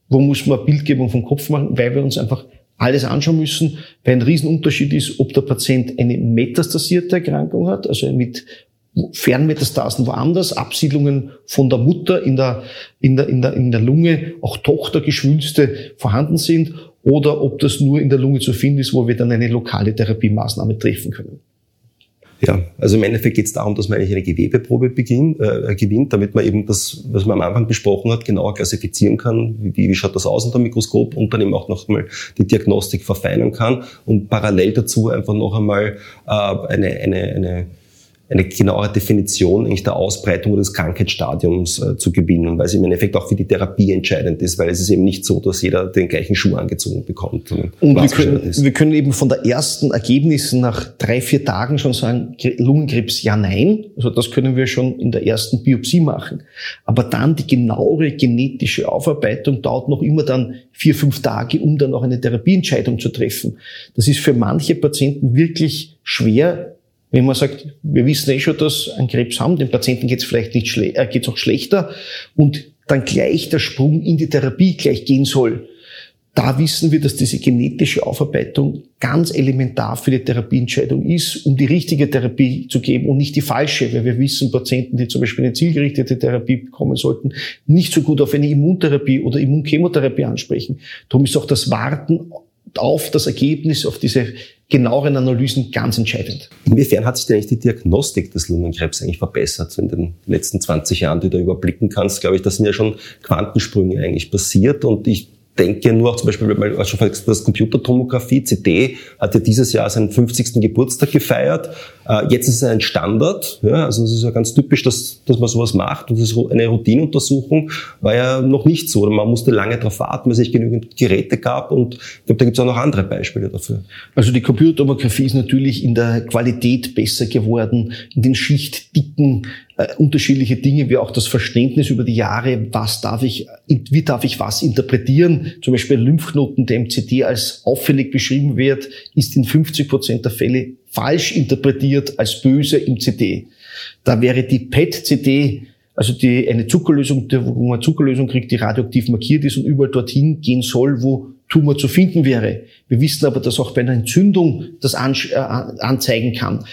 [SPEAKER 4] wo muss man Bildgebung vom Kopf machen, weil wir uns einfach alles anschauen müssen, weil ein Riesenunterschied ist, ob der Patient eine metastasierte Erkrankung hat, also mit Fernmetastasen woanders, Absiedlungen von der Mutter in der, in der, in der, in der Lunge, auch Tochtergeschwülste vorhanden sind oder ob das nur in der Lunge zu finden ist, wo wir dann eine lokale Therapiemaßnahme treffen können.
[SPEAKER 1] Ja, also im Endeffekt geht es darum, dass man eigentlich eine Gewebeprobe beginnt, äh, gewinnt, damit man eben das, was man am Anfang besprochen hat, genauer klassifizieren kann, wie, wie schaut das aus unter dem Mikroskop und dann eben auch noch einmal die Diagnostik verfeinern kann und parallel dazu einfach noch einmal äh, eine, eine, eine eine genauere Definition eigentlich der Ausbreitung des Krankheitsstadiums äh, zu gewinnen, weil es im Endeffekt auch für die Therapie entscheidend ist, weil es ist eben nicht so, dass jeder den gleichen Schuh angezogen bekommt.
[SPEAKER 4] Und wir können, wir können eben von der ersten Ergebnissen nach drei, vier Tagen schon sagen, Lungenkrebs ja, nein. Also das können wir schon in der ersten Biopsie machen. Aber dann die genauere genetische Aufarbeitung dauert noch immer dann vier, fünf Tage, um dann auch eine Therapieentscheidung zu treffen. Das ist für manche Patienten wirklich schwer, wenn man sagt, wir wissen eh schon, dass ein Krebs haben, dem Patienten geht es vielleicht nicht schle äh, geht's auch schlechter und dann gleich der Sprung in die Therapie gleich gehen soll. Da wissen wir, dass diese genetische Aufarbeitung ganz elementar für die Therapieentscheidung ist, um die richtige Therapie zu geben und nicht die falsche, weil wir wissen, Patienten, die zum Beispiel eine zielgerichtete Therapie bekommen sollten, nicht so gut auf eine Immuntherapie oder Immunchemotherapie ansprechen. Darum ist auch das Warten auf das Ergebnis, auf diese genaueren Analysen ganz entscheidend.
[SPEAKER 1] Inwiefern hat sich denn eigentlich die Diagnostik des Lungenkrebs eigentlich verbessert in den letzten 20 Jahren, die du überblicken kannst? Glaube ich, da sind ja schon Quantensprünge eigentlich passiert und ich denke nur auch zum Beispiel, weil du schon das Computertomographie, CD, hat ja dieses Jahr seinen 50. Geburtstag gefeiert. Äh, jetzt ist es ein Standard. Ja, also es ist ja ganz typisch, dass, dass man sowas macht. Und das ist eine Routineuntersuchung war ja noch nicht so. Oder man musste lange darauf warten, weil es nicht genügend Geräte gab. Und ich glaube, da gibt es auch noch andere Beispiele dafür.
[SPEAKER 4] Also die Computertomographie ist natürlich in der Qualität besser geworden, in den Schichtdicken äh, unterschiedliche Dinge, wie auch das Verständnis über die Jahre, was darf ich, wie darf ich was interpretieren. Zum Beispiel Lymphknoten, der im CD als auffällig beschrieben wird, ist in 50 Prozent der Fälle falsch interpretiert als böse im CD. Da wäre die PET-CD also die, eine Zuckerlösung, wo man Zuckerlösung kriegt, die radioaktiv markiert ist und überall dorthin gehen soll, wo Tumor zu finden wäre. Wir wissen aber, dass auch bei einer Entzündung das äh, anzeigen kann.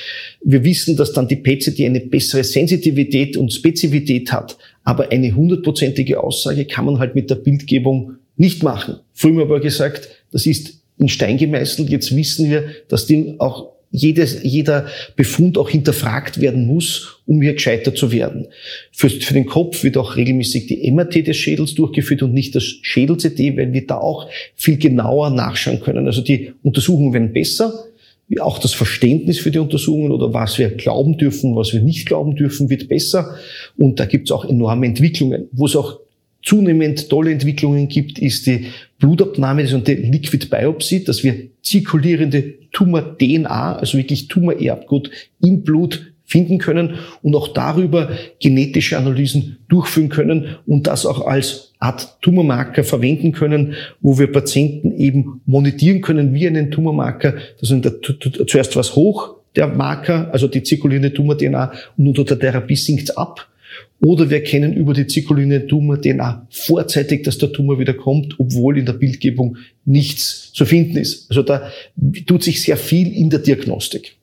[SPEAKER 4] Wir wissen, dass dann die PCT eine bessere Sensitivität und Spezifität hat. Aber eine hundertprozentige Aussage kann man halt mit der Bildgebung nicht machen. Früher haben wir aber gesagt, das ist in Stein gemeißelt. Jetzt wissen wir, dass die auch jedes, jeder Befund auch hinterfragt werden muss, um hier gescheiter zu werden. Für, für den Kopf wird auch regelmäßig die MRT des Schädels durchgeführt und nicht das Schädel-CT, weil wir da auch viel genauer nachschauen können. Also die Untersuchungen werden besser, auch das Verständnis für die Untersuchungen oder was wir glauben dürfen, was wir nicht glauben dürfen, wird besser. Und da gibt es auch enorme Entwicklungen, wo es auch zunehmend tolle Entwicklungen gibt, ist die Blutabnahme, das ist eine Liquid Biopsy, dass wir zirkulierende Tumor-DNA, also wirklich Tumor-Erbgut im Blut finden können und auch darüber genetische Analysen durchführen können und das auch als Art Tumormarker verwenden können, wo wir Patienten eben monetieren können wie einen Tumormarker. Das ist zuerst was hoch, der Marker, also die zirkulierende Tumor-DNA, und unter der Therapie sinkt es ab Oder wir erkennen über die zirkulierende Tumor-DNA vorzeitig, dass der Tumor wieder kommt, obwohl in der Bildgebung nichts zu finden ist. Also da tut sich sehr viel in der Diagnostik.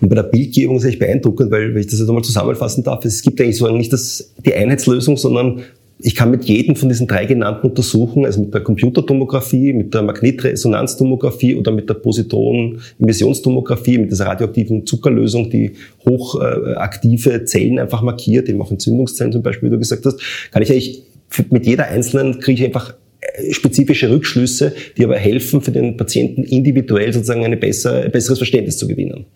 [SPEAKER 1] Und bei der Bildgebung ist es echt beeindruckend, weil, wenn ich das jetzt einmal zusammenfassen darf, es gibt eigentlich so nicht das, die Einheitslösung, sondern ich kann mit jedem von diesen drei genannten untersuchen, also mit der Computertomographie, mit der Magnetresonanztomographie oder mit der Positron-Emissionstomographie, mit dieser radioaktiven Zuckerlösung, die hochaktive Zellen einfach markiert, eben auch Entzündungszellen zum Beispiel, wie du gesagt hast, kann ich eigentlich mit jeder einzelnen kriege ich einfach spezifische Rückschlüsse, die aber helfen, für den Patienten individuell sozusagen besser, ein besseres Verständnis zu gewinnen.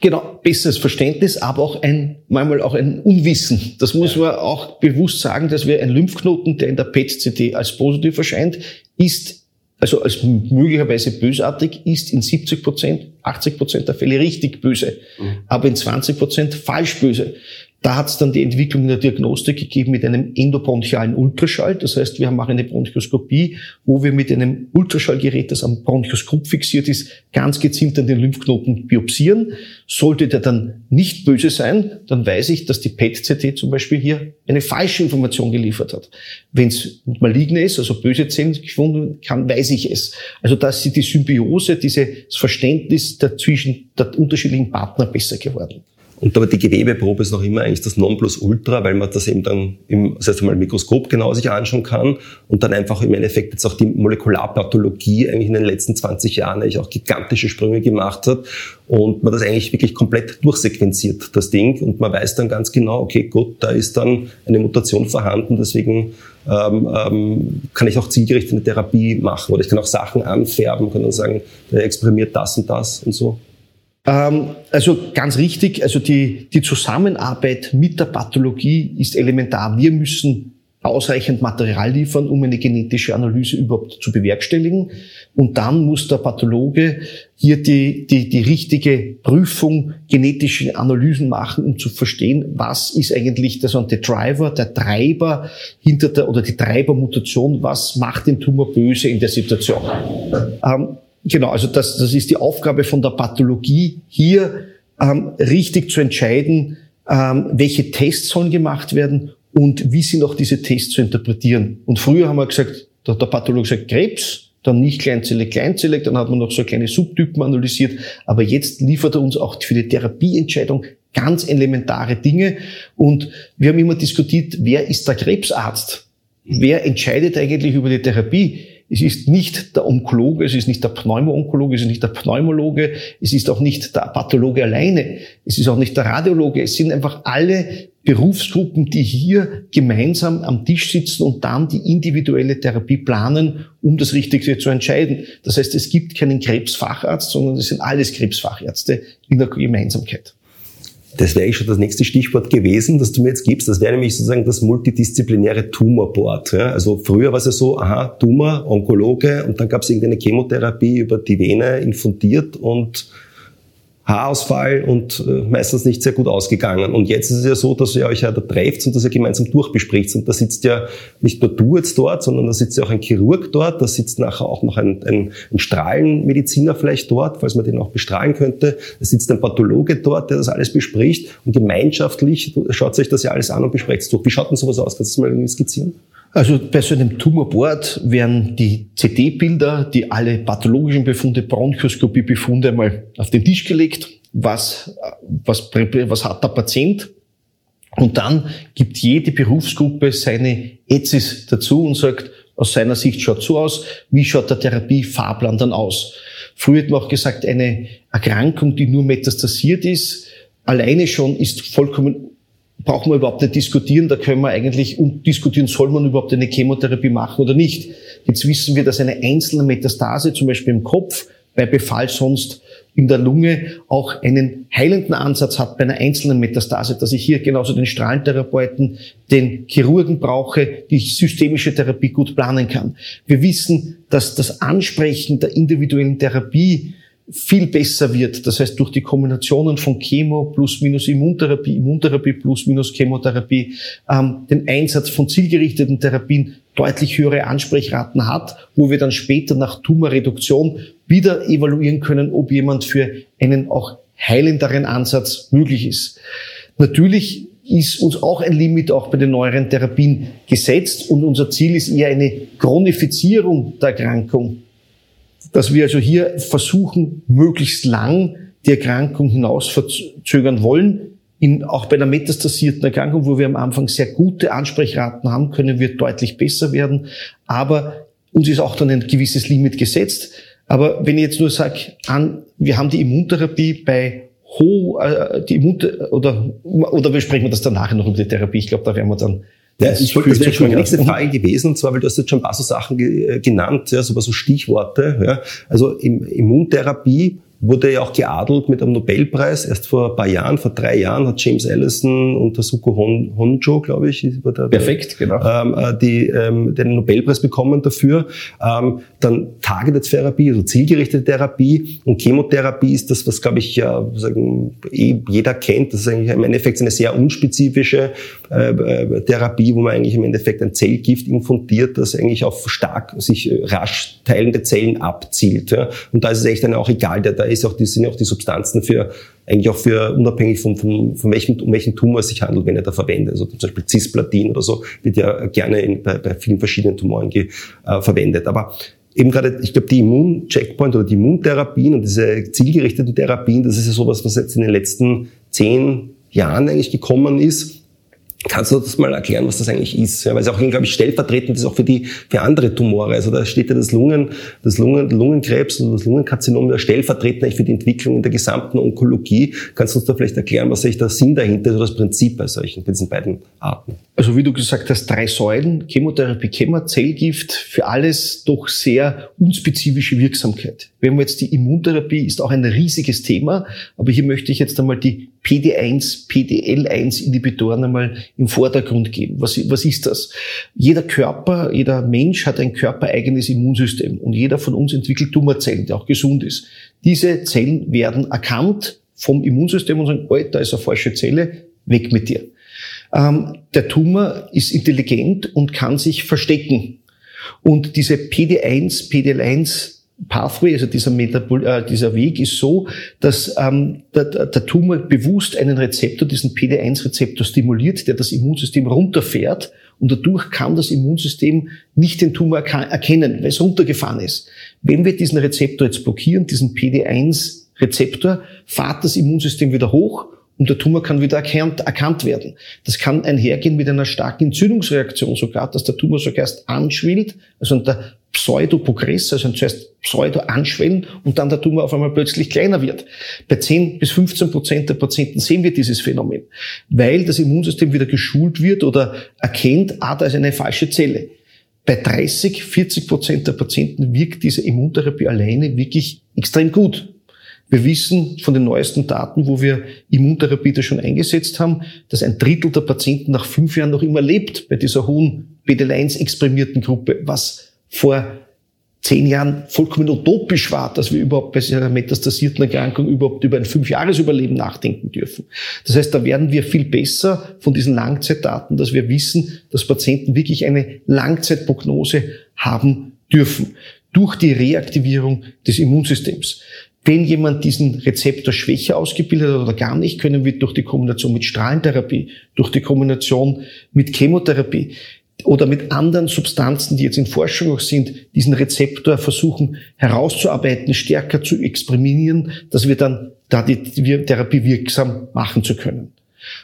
[SPEAKER 4] Genau, besseres Verständnis, aber auch ein, manchmal auch ein Unwissen. Das muss man auch bewusst sagen, dass wir ein Lymphknoten, der in der PET-CT als positiv erscheint, ist also als möglicherweise bösartig, ist in 70 Prozent, 80 Prozent der Fälle richtig böse, mhm. aber in 20 Prozent falsch böse. Da hat es dann die Entwicklung in der Diagnostik gegeben mit einem endobronchialen Ultraschall. Das heißt, wir machen eine Bronchoskopie, wo wir mit einem Ultraschallgerät, das am Bronchoskop fixiert ist, ganz gezielt an den Lymphknoten biopsieren. Sollte der dann nicht böse sein, dann weiß ich, dass die PET-CT zum Beispiel hier eine falsche Information geliefert hat. Wenn es maligne ist, also böse Zellen gefunden kann, weiß ich es. Also da ist die Symbiose, dieses Verständnis dazwischen der unterschiedlichen Partner besser geworden.
[SPEAKER 1] Und aber die Gewebeprobe ist noch immer eigentlich das Nonplusultra, weil man das eben dann im, das heißt einmal Mikroskop genau sich anschauen kann und dann einfach im Endeffekt jetzt auch die Molekularpathologie eigentlich in den letzten 20 Jahren eigentlich auch gigantische Sprünge gemacht hat und man das eigentlich wirklich komplett durchsequenziert, das Ding, und man weiß dann ganz genau, okay, gut, da ist dann eine Mutation vorhanden, deswegen ähm, ähm, kann ich auch zielgerichtete Therapie machen oder ich kann auch Sachen anfärben, kann dann sagen, der experimentiert das und das und so.
[SPEAKER 4] Ähm, also ganz richtig, also die, die Zusammenarbeit mit der Pathologie ist elementar. Wir müssen ausreichend Material liefern, um eine genetische Analyse überhaupt zu bewerkstelligen. Und dann muss der Pathologe hier die, die, die richtige Prüfung, genetische Analysen machen, um zu verstehen, was ist eigentlich der, der Driver, der Treiber hinter der, oder die Treibermutation, was macht den Tumor böse in der Situation. Ähm, Genau, also das, das ist die Aufgabe von der Pathologie, hier ähm, richtig zu entscheiden, ähm, welche Tests sollen gemacht werden und wie sie noch diese Tests zu interpretieren. Und früher haben wir gesagt, da hat der Pathologe gesagt, Krebs, dann nicht kleinzellig, kleinzellig, dann hat man noch so kleine Subtypen analysiert. Aber jetzt liefert er uns auch für die Therapieentscheidung ganz elementare Dinge. Und wir haben immer diskutiert, wer ist der Krebsarzt? Wer entscheidet eigentlich über die Therapie? Es ist nicht der Onkologe, es ist nicht der Pneumoonkologe, es ist nicht der Pneumologe, es ist auch nicht der Pathologe alleine, es ist auch nicht der Radiologe, es sind einfach alle Berufsgruppen, die hier gemeinsam am Tisch sitzen und dann die individuelle Therapie planen, um das Richtige zu entscheiden. Das heißt, es gibt keinen Krebsfacharzt, sondern es sind alles Krebsfachärzte in der Gemeinsamkeit.
[SPEAKER 1] Das wäre eigentlich schon das nächste Stichwort gewesen, das du mir jetzt gibst. Das wäre nämlich sozusagen das multidisziplinäre Tumorboard. Ja? Also früher war es ja so, aha, Tumor, Onkologe und dann gab es irgendeine Chemotherapie über die Vene infundiert und Haarausfall und äh, meistens nicht sehr gut ausgegangen. Und jetzt ist es ja so, dass ihr euch ja da trefft und das ja gemeinsam durchbespricht. Und da sitzt ja nicht nur du jetzt dort, sondern da sitzt ja auch ein Chirurg dort, da sitzt nachher auch noch ein, ein, ein Strahlenmediziner vielleicht dort, falls man den auch bestrahlen könnte. Da sitzt ein Pathologe dort, der das alles bespricht. Und gemeinschaftlich schaut sich das ja alles an und besprecht es durch. Wie schaut denn sowas aus? Kannst du das mal irgendwie skizzieren?
[SPEAKER 4] Also bei so einem Tumorboard werden die CT-Bilder, die alle pathologischen Befunde, Bronchoskopie-Befunde mal auf den Tisch gelegt. Was, was, was hat der Patient? Und dann gibt jede Berufsgruppe seine Ethis dazu und sagt, aus seiner Sicht schaut so aus, wie schaut der Therapiefahrplan dann aus? Früher hat man auch gesagt, eine Erkrankung, die nur metastasiert ist, alleine schon ist vollkommen brauchen wir überhaupt nicht diskutieren. Da können wir eigentlich diskutieren, soll man überhaupt eine Chemotherapie machen oder nicht. Jetzt wissen wir, dass eine einzelne Metastase, zum Beispiel im Kopf, bei Befall sonst in der Lunge auch einen heilenden Ansatz hat bei einer einzelnen Metastase, dass ich hier genauso den Strahlentherapeuten, den Chirurgen brauche, die systemische Therapie gut planen kann. Wir wissen, dass das Ansprechen der individuellen Therapie viel besser wird. Das heißt, durch die Kombinationen von Chemo plus minus Immuntherapie, Immuntherapie plus minus Chemotherapie, ähm, den Einsatz von zielgerichteten Therapien deutlich höhere Ansprechraten hat, wo wir dann später nach Tumorreduktion wieder evaluieren können, ob jemand für einen auch heilenderen Ansatz möglich ist. Natürlich ist uns auch ein Limit auch bei den neueren Therapien gesetzt und unser Ziel ist eher eine Chronifizierung der Erkrankung, dass wir also hier versuchen, möglichst lang die Erkrankung hinaus verzögern wollen. In, auch bei der metastasierten Erkrankung, wo wir am Anfang sehr gute Ansprechraten haben, können wir deutlich besser werden. Aber uns ist auch dann ein gewisses Limit gesetzt. Aber wenn ich jetzt nur sage, an, wir haben die Immuntherapie bei ho, äh, die Immun oder oder besprechen wir das dann nachher noch über die Therapie. Ich glaube, da werden wir dann
[SPEAKER 1] ja, ich wollte, das wäre schon die nächste Frage gewesen, und zwar, weil du hast jetzt schon ein paar so Sachen ge genannt, ja, so, so Stichworte. Ja. Also im Immuntherapie wurde ja auch geadelt mit einem Nobelpreis. Erst vor ein paar Jahren, vor drei Jahren, hat James Allison und Tasuku Hon Honjo, glaube ich,
[SPEAKER 4] war der, Perfekt, genau.
[SPEAKER 1] Ähm, äh, die, ähm, den Nobelpreis bekommen dafür. Ähm, dann Targeted Therapie, also zielgerichtete Therapie und Chemotherapie ist das, was, glaube ich, ja, sagen, eh jeder kennt. Das ist eigentlich im Endeffekt eine sehr unspezifische äh, äh, Therapie, wo man eigentlich im Endeffekt ein Zellgift infundiert, das eigentlich auf stark sich rasch teilende Zellen abzielt. Ja. Und da ist es echt dann auch egal, der, da ist auch die, sind auch die Substanzen für, eigentlich auch für, unabhängig von, von, von welchem, um welchen Tumor es sich handelt, wenn er da verwendet. Also zum Beispiel Cisplatin oder so wird ja gerne in, bei, bei vielen verschiedenen Tumoren ge, äh, verwendet. Aber eben gerade, ich glaube, die Immuncheckpoint oder die Immuntherapien und diese zielgerichteten Therapien, das ist ja sowas, was jetzt in den letzten zehn Jahren eigentlich gekommen ist Kannst du das mal erklären, was das eigentlich ist? Ja, weil es auch, glaube ich, stellvertretend ist auch für die, für andere Tumore. Also da steht ja das Lungen, das Lungen, Lungenkrebs oder das Lungenkarzinom da stellvertretend für die Entwicklung in der gesamten Onkologie. Kannst du uns da vielleicht erklären, was eigentlich der Sinn dahinter ist oder das Prinzip bei solchen, bei diesen beiden Arten?
[SPEAKER 4] Also wie du gesagt hast, drei Säulen, Chemotherapie, Chemo, Zellgift, für alles doch sehr unspezifische Wirksamkeit. Wenn wir jetzt die Immuntherapie ist auch ein riesiges Thema, aber hier möchte ich jetzt einmal die PD1, PDL1-Inhibitoren einmal im Vordergrund geben. Was, was ist das? Jeder Körper, jeder Mensch hat ein körpereigenes Immunsystem und jeder von uns entwickelt Tumorzellen, der auch gesund ist. Diese Zellen werden erkannt vom Immunsystem und sagen, oh, da ist eine falsche Zelle, weg mit dir. Ähm, der Tumor ist intelligent und kann sich verstecken. Und diese PD1, PDL1 Pathway, also dieser, Metabol äh, dieser Weg ist so, dass ähm, der, der Tumor bewusst einen Rezeptor, diesen PD1-Rezeptor stimuliert, der das Immunsystem runterfährt und dadurch kann das Immunsystem nicht den Tumor erkennen, weil es runtergefahren ist. Wenn wir diesen Rezeptor jetzt blockieren, diesen PD1-Rezeptor, fahrt das Immunsystem wieder hoch und der Tumor kann wieder erkannt, erkannt werden. Das kann einhergehen mit einer starken Entzündungsreaktion sogar, dass der Tumor sogar erst anschwillt, also der Pseudoprogress, also zuerst Pseudo-Anschwellen und dann der Tumor auf einmal plötzlich kleiner wird. Bei 10 bis 15 Prozent der Patienten sehen wir dieses Phänomen, weil das Immunsystem wieder geschult wird oder erkennt, ah, da ist eine falsche Zelle. Bei 30, 40 Prozent der Patienten wirkt diese Immuntherapie alleine wirklich extrem gut. Wir wissen von den neuesten Daten, wo wir Immuntherapie da schon eingesetzt haben, dass ein Drittel der Patienten nach fünf Jahren noch immer lebt bei dieser hohen BDL1-exprimierten Gruppe, was vor zehn Jahren vollkommen utopisch war, dass wir überhaupt bei einer metastasierten Erkrankung überhaupt über ein Fünfjahresüberleben nachdenken dürfen. Das heißt, da werden wir viel besser von diesen Langzeitdaten, dass wir wissen, dass Patienten wirklich eine Langzeitprognose haben dürfen durch die Reaktivierung des Immunsystems. Wenn jemand diesen Rezeptor schwächer ausgebildet hat oder gar nicht, können wir durch die Kombination mit Strahlentherapie, durch die Kombination mit Chemotherapie oder mit anderen Substanzen, die jetzt in Forschung auch sind, diesen Rezeptor versuchen herauszuarbeiten, stärker zu exprimieren, dass wir dann da die Therapie wirksam machen zu können.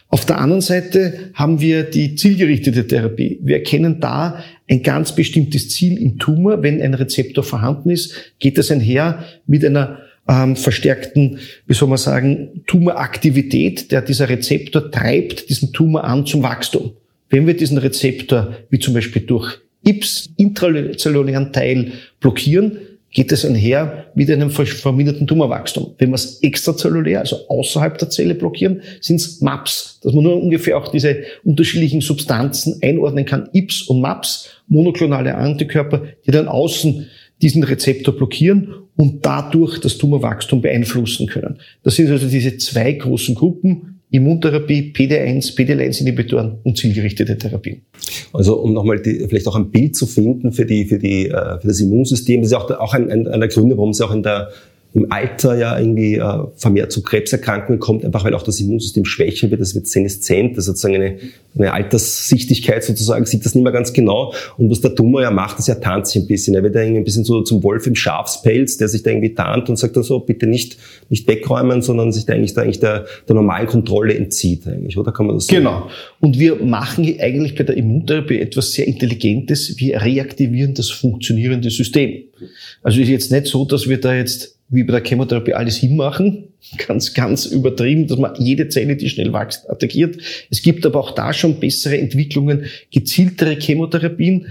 [SPEAKER 4] Auf der anderen Seite haben wir die zielgerichtete Therapie. Wir erkennen da ein ganz bestimmtes Ziel im Tumor. Wenn ein Rezeptor vorhanden ist, geht das einher mit einer ähm, verstärkten, wie soll man sagen, Tumoraktivität, der dieser Rezeptor treibt diesen Tumor an zum Wachstum. Wenn wir diesen Rezeptor, wie zum Beispiel durch IPS, intrazellulären Teil, blockieren, geht es einher mit einem verminderten Tumorwachstum. Wenn wir es extrazellulär, also außerhalb der Zelle blockieren, sind es MAPS, dass man nur ungefähr auch diese unterschiedlichen Substanzen einordnen kann. IPS und MAPS, monoklonale Antikörper, die dann außen diesen Rezeptor blockieren und dadurch das Tumorwachstum beeinflussen können. Das sind also diese zwei großen Gruppen, Immuntherapie, PD1, PD1-Inhibitoren und zielgerichtete Therapien.
[SPEAKER 1] Also um nochmal die, vielleicht auch ein Bild zu finden für, die, für, die, äh, für das Immunsystem, das ist auch, auch ein, ein, einer der Gründe, warum es auch in der im Alter ja irgendwie äh, vermehrt zu Krebserkrankungen kommt, einfach weil auch das Immunsystem schwächer wird, das wird seneszent, das ist sozusagen eine, eine Alterssichtigkeit sozusagen, sieht das nicht mehr ganz genau. Und was der Tumor ja macht, ist ja tarnt sich ein bisschen. Er wird ja irgendwie ein bisschen so zum Wolf im Schafspelz, der sich da irgendwie tarnt und sagt dann so, bitte nicht, nicht wegräumen, sondern sich da eigentlich, da eigentlich der, der normalen Kontrolle entzieht eigentlich, oder kann man das
[SPEAKER 4] sagen? Genau. Und wir machen hier eigentlich bei der Immuntherapie etwas sehr Intelligentes. Wir reaktivieren das funktionierende System. Also ist jetzt nicht so, dass wir da jetzt wie bei der Chemotherapie alles hinmachen, ganz, ganz übertrieben, dass man jede Zelle, die schnell wächst, attackiert. Es gibt aber auch da schon bessere Entwicklungen, gezieltere Chemotherapien,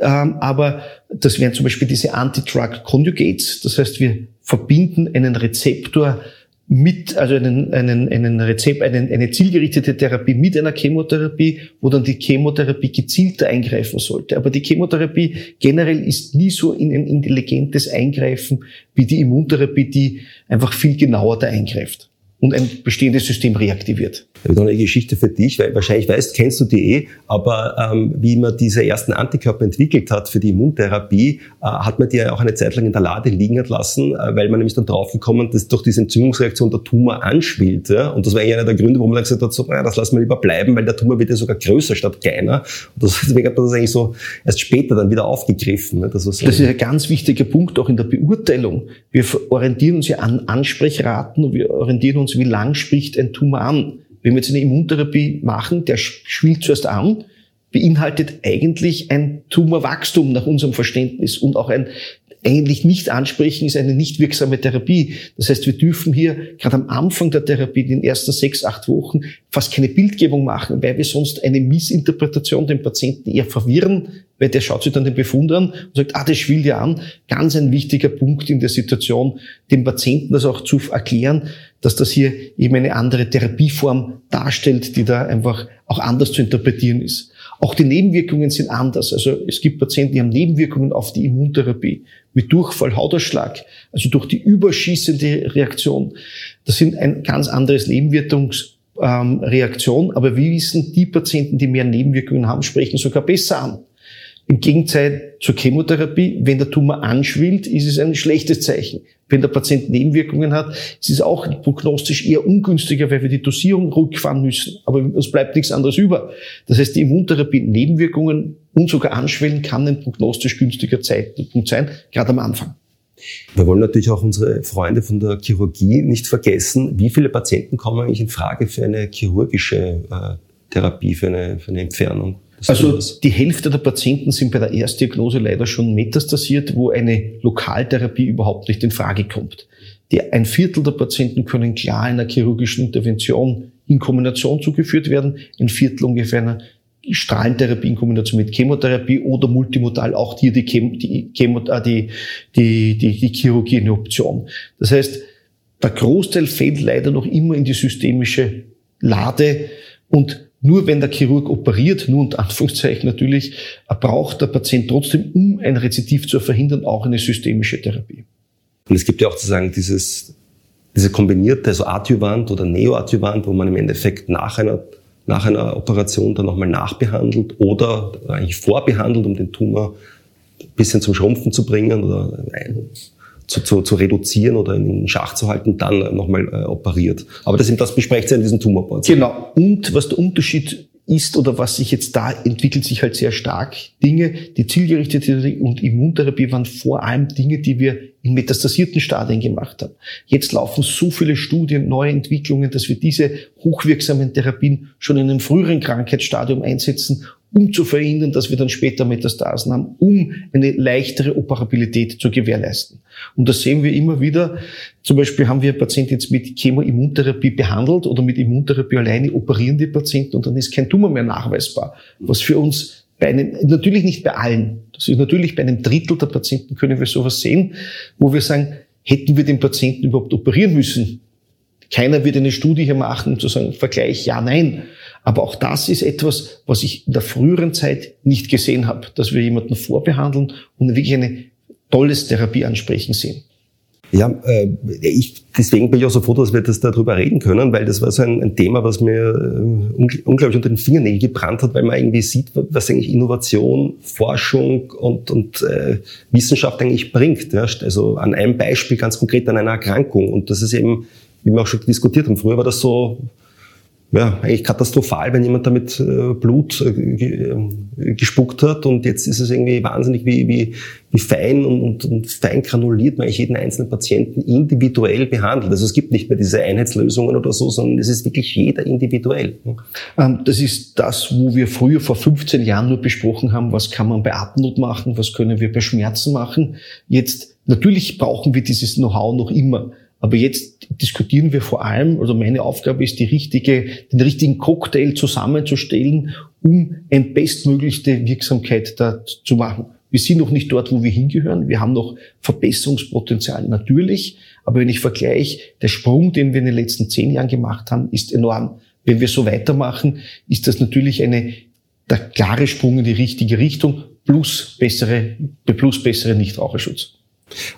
[SPEAKER 4] ähm, aber das wären zum Beispiel diese Anti-Drug Conjugates, das heißt, wir verbinden einen Rezeptor mit, also einen, einen, einen Rezept, einen, eine zielgerichtete Therapie mit einer Chemotherapie, wo dann die Chemotherapie gezielter eingreifen sollte. Aber die Chemotherapie generell ist nie so in ein intelligentes Eingreifen wie die Immuntherapie, die einfach viel genauer da eingreift und ein bestehendes System reaktiviert.
[SPEAKER 1] Ich habe noch eine Geschichte für dich, weil wahrscheinlich weißt, kennst du die eh, aber ähm, wie man diese ersten Antikörper entwickelt hat für die Immuntherapie, äh, hat man die ja auch eine Zeit lang in der Lade liegen lassen, äh, weil man nämlich dann draufgekommen, dass durch diese Entzündungsreaktion der Tumor anschwillt. Ja? Und das war eigentlich einer der Gründe, warum man dann gesagt hat, so, naja, das lassen wir lieber bleiben, weil der Tumor wird ja sogar größer statt kleiner. Und das, deswegen hat man das eigentlich so erst später dann wieder aufgegriffen. Ne?
[SPEAKER 4] Das, das ist ein ganz wichtiger Punkt auch in der Beurteilung. Wir orientieren uns ja an Ansprechraten und wir orientieren uns, wie lang spricht ein Tumor an. Wenn wir jetzt eine Immuntherapie machen, der schwillt zuerst an, beinhaltet eigentlich ein Tumorwachstum nach unserem Verständnis und auch ein eigentlich nicht ansprechen ist eine nicht wirksame Therapie. Das heißt, wir dürfen hier gerade am Anfang der Therapie, in den ersten sechs, acht Wochen, fast keine Bildgebung machen, weil wir sonst eine Missinterpretation den Patienten eher verwirren, weil der schaut sich dann den Befund an und sagt, ah, das schwillt ja an. Ganz ein wichtiger Punkt in der Situation, dem Patienten das auch zu erklären, dass das hier eben eine andere Therapieform darstellt, die da einfach auch anders zu interpretieren ist. Auch die Nebenwirkungen sind anders. Also es gibt Patienten, die haben Nebenwirkungen auf die Immuntherapie, wie Durchfall, Hautausschlag, also durch die überschießende Reaktion. Das sind ein ganz anderes Nebenwirkungsreaktion, ähm, aber wir wissen, die Patienten, die mehr Nebenwirkungen haben, sprechen sogar besser an. Im Gegenteil zur Chemotherapie, wenn der Tumor anschwillt, ist es ein schlechtes Zeichen. Wenn der Patient Nebenwirkungen hat, ist es auch prognostisch eher ungünstiger, weil wir die Dosierung rückfahren müssen. Aber es bleibt nichts anderes über. Das heißt, die Immuntherapie Nebenwirkungen und sogar anschwellen kann ein prognostisch günstiger Zeitpunkt sein, gerade am Anfang.
[SPEAKER 1] Wir wollen natürlich auch unsere Freunde von der Chirurgie nicht vergessen. Wie viele Patienten kommen eigentlich in Frage für eine chirurgische äh, Therapie, für eine, für eine Entfernung?
[SPEAKER 4] Also die Hälfte der Patienten sind bei der Erstdiagnose leider schon metastasiert, wo eine Lokaltherapie überhaupt nicht in Frage kommt. Die, ein Viertel der Patienten können klar einer chirurgischen Intervention in Kombination zugeführt werden, ein Viertel ungefähr einer Strahlentherapie in Kombination mit Chemotherapie oder multimodal auch hier die, Chem, die, Chemo, äh, die, die, die, die Chirurgie eine Option. Das heißt, der Großteil fällt leider noch immer in die systemische Lade und nur wenn der Chirurg operiert, nur unter Anführungszeichen natürlich, braucht der Patient trotzdem, um ein Rezidiv zu verhindern, auch eine systemische Therapie.
[SPEAKER 1] Und es gibt ja auch sozusagen dieses, diese kombinierte, also Adjuvant oder Neoadjuvant, wo man im Endeffekt nach einer, nach einer Operation dann nochmal nachbehandelt oder eigentlich vorbehandelt, um den Tumor ein bisschen zum Schrumpfen zu bringen oder zu, zu, zu reduzieren oder in Schach zu halten, dann nochmal äh, operiert. Aber das, das besprecht ihr in diesem Tumorboard.
[SPEAKER 4] Genau. Und was der Unterschied ist oder was sich jetzt da entwickelt sich halt sehr stark. Dinge, die zielgerichtete und Immuntherapie waren vor allem Dinge, die wir in metastasierten Stadien gemacht haben. Jetzt laufen so viele Studien, neue Entwicklungen, dass wir diese hochwirksamen Therapien schon in einem früheren Krankheitsstadium einsetzen um zu verhindern, dass wir dann später Metastasen haben, um eine leichtere Operabilität zu gewährleisten. Und das sehen wir immer wieder. Zum Beispiel haben wir Patienten jetzt mit Chemoimmuntherapie behandelt oder mit Immuntherapie alleine operieren die Patienten und dann ist kein Tumor mehr nachweisbar. Was für uns bei einem, natürlich nicht bei allen, das ist natürlich bei einem Drittel der Patienten können wir sowas sehen, wo wir sagen, hätten wir den Patienten überhaupt operieren müssen? Keiner wird eine Studie hier machen, um zu sagen, Vergleich ja, nein. Aber auch das ist etwas, was ich in der früheren Zeit nicht gesehen habe, dass wir jemanden vorbehandeln und wirklich eine tolles Therapieansprechen sehen.
[SPEAKER 1] Ja, äh, ich, deswegen bin ich auch so froh, dass wir das darüber reden können, weil das war so ein, ein Thema, was mir äh, unglaublich unter den Fingernägeln gebrannt hat, weil man irgendwie sieht, was eigentlich Innovation, Forschung und, und äh, Wissenschaft eigentlich bringt. Ja? Also an einem Beispiel ganz konkret an einer Erkrankung. Und das ist eben, wie wir auch schon diskutiert haben, früher war das so ja, eigentlich katastrophal, wenn jemand damit äh, Blut äh, gespuckt hat und jetzt ist es irgendwie wahnsinnig, wie, wie, wie fein und, und, und fein granuliert man eigentlich jeden einzelnen Patienten individuell behandelt. Also es gibt nicht mehr diese Einheitslösungen oder so, sondern es ist wirklich jeder individuell.
[SPEAKER 4] Ähm, das ist das, wo wir früher vor 15 Jahren nur besprochen haben, was kann man bei Atemnot machen, was können wir bei Schmerzen machen. Jetzt, natürlich brauchen wir dieses Know-how noch immer. Aber jetzt diskutieren wir vor allem, also meine Aufgabe ist, die richtige, den richtigen Cocktail zusammenzustellen, um eine bestmöglichste Wirksamkeit da zu machen. Wir sind noch nicht dort, wo wir hingehören. Wir haben noch Verbesserungspotenzial natürlich. Aber wenn ich vergleiche, der Sprung, den wir in den letzten zehn Jahren gemacht haben, ist enorm. Wenn wir so weitermachen, ist das natürlich eine, der klare Sprung in die richtige Richtung plus bessere, plus bessere Nichtraucherschutz.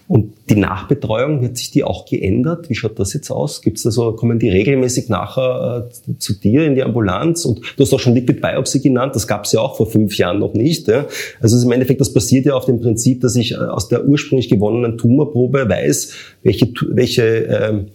[SPEAKER 1] Und die Nachbetreuung, wird sich die auch geändert? Wie schaut das jetzt aus? Gibt's da so, kommen die regelmäßig nachher äh, zu dir in die Ambulanz? Und du hast auch schon Liquid Biopsy genannt, das gab's ja auch vor fünf Jahren noch nicht. Ja? Also im Endeffekt, das basiert ja auf dem Prinzip, dass ich äh, aus der ursprünglich gewonnenen Tumorprobe weiß, welche, welche ähm, äh,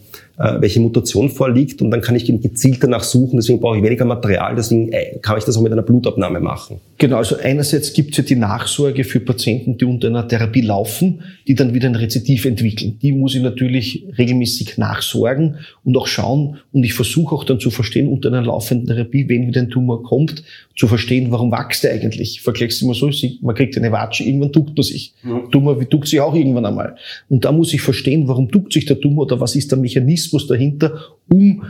[SPEAKER 1] welche Mutation vorliegt und dann kann ich gezielt danach suchen. Deswegen brauche ich weniger Material, deswegen äh, kann ich das auch mit einer Blutabnahme machen.
[SPEAKER 4] Genau, also einerseits gibt es ja die Nachsorge für Patienten, die unter einer Therapie laufen, die dann wieder ein Rezidiv entwickeln. Die muss ich natürlich regelmäßig nachsorgen und auch schauen und ich versuche auch dann zu verstehen unter einer laufenden Therapie, wenn wieder ein Tumor kommt, zu verstehen, warum wächst der eigentlich. Vergleichst du immer so, man kriegt eine Watsche, irgendwann duckt man sich. Mhm. Tumor duckt sich auch irgendwann einmal. Und da muss ich verstehen, warum duckt sich der Tumor oder was ist der Mechanismus dahinter, um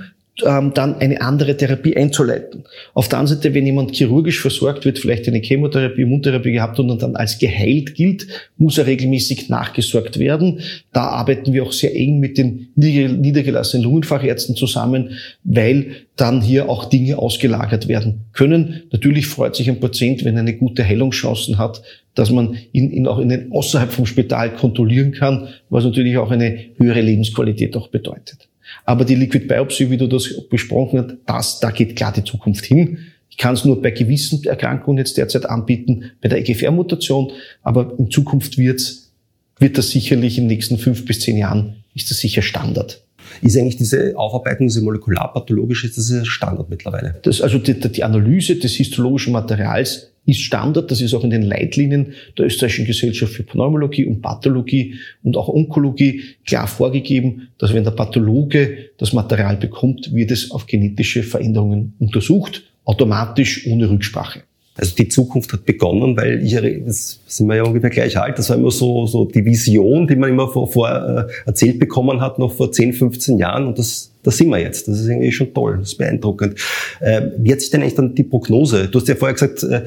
[SPEAKER 4] ähm, dann eine andere Therapie einzuleiten. Auf der anderen Seite, wenn jemand chirurgisch versorgt wird, vielleicht eine Chemotherapie, Immuntherapie gehabt und dann als geheilt gilt, muss er regelmäßig nachgesorgt werden. Da arbeiten wir auch sehr eng mit den niedergelassenen Lungenfachärzten zusammen, weil dann hier auch Dinge ausgelagert werden können. Natürlich freut sich ein Patient, wenn er eine gute Heilungschancen hat, dass man ihn, ihn auch in den, außerhalb vom Spital kontrollieren kann, was natürlich auch eine höhere Lebensqualität auch bedeutet. Aber die Liquid Biopsy, wie du das besprochen hast, das, da geht klar die Zukunft hin. Ich kann es nur bei gewissen Erkrankungen jetzt derzeit anbieten, bei der EGFR-Mutation, aber in Zukunft wird's, wird das sicherlich in den nächsten fünf bis zehn Jahren, ist das sicher Standard.
[SPEAKER 1] Ist eigentlich diese Aufarbeitung, diese molekularpathologische, ist das Standard mittlerweile?
[SPEAKER 4] Das, also die, die Analyse des histologischen Materials ist Standard. Das ist auch in den Leitlinien der Österreichischen Gesellschaft für Pneumologie und Pathologie und auch Onkologie klar vorgegeben, dass wenn der Pathologe das Material bekommt, wird es auf genetische Veränderungen untersucht, automatisch ohne Rücksprache.
[SPEAKER 1] Also die Zukunft hat begonnen, weil ich, das sind wir ja ungefähr gleich alt, das war immer so, so die Vision, die man immer vor, vor äh, erzählt bekommen hat, noch vor 10, 15 Jahren. Und das da sind wir jetzt. Das ist irgendwie schon toll, das ist beeindruckend. Äh, wie hat sich denn eigentlich dann die Prognose, du hast ja vorher gesagt, äh,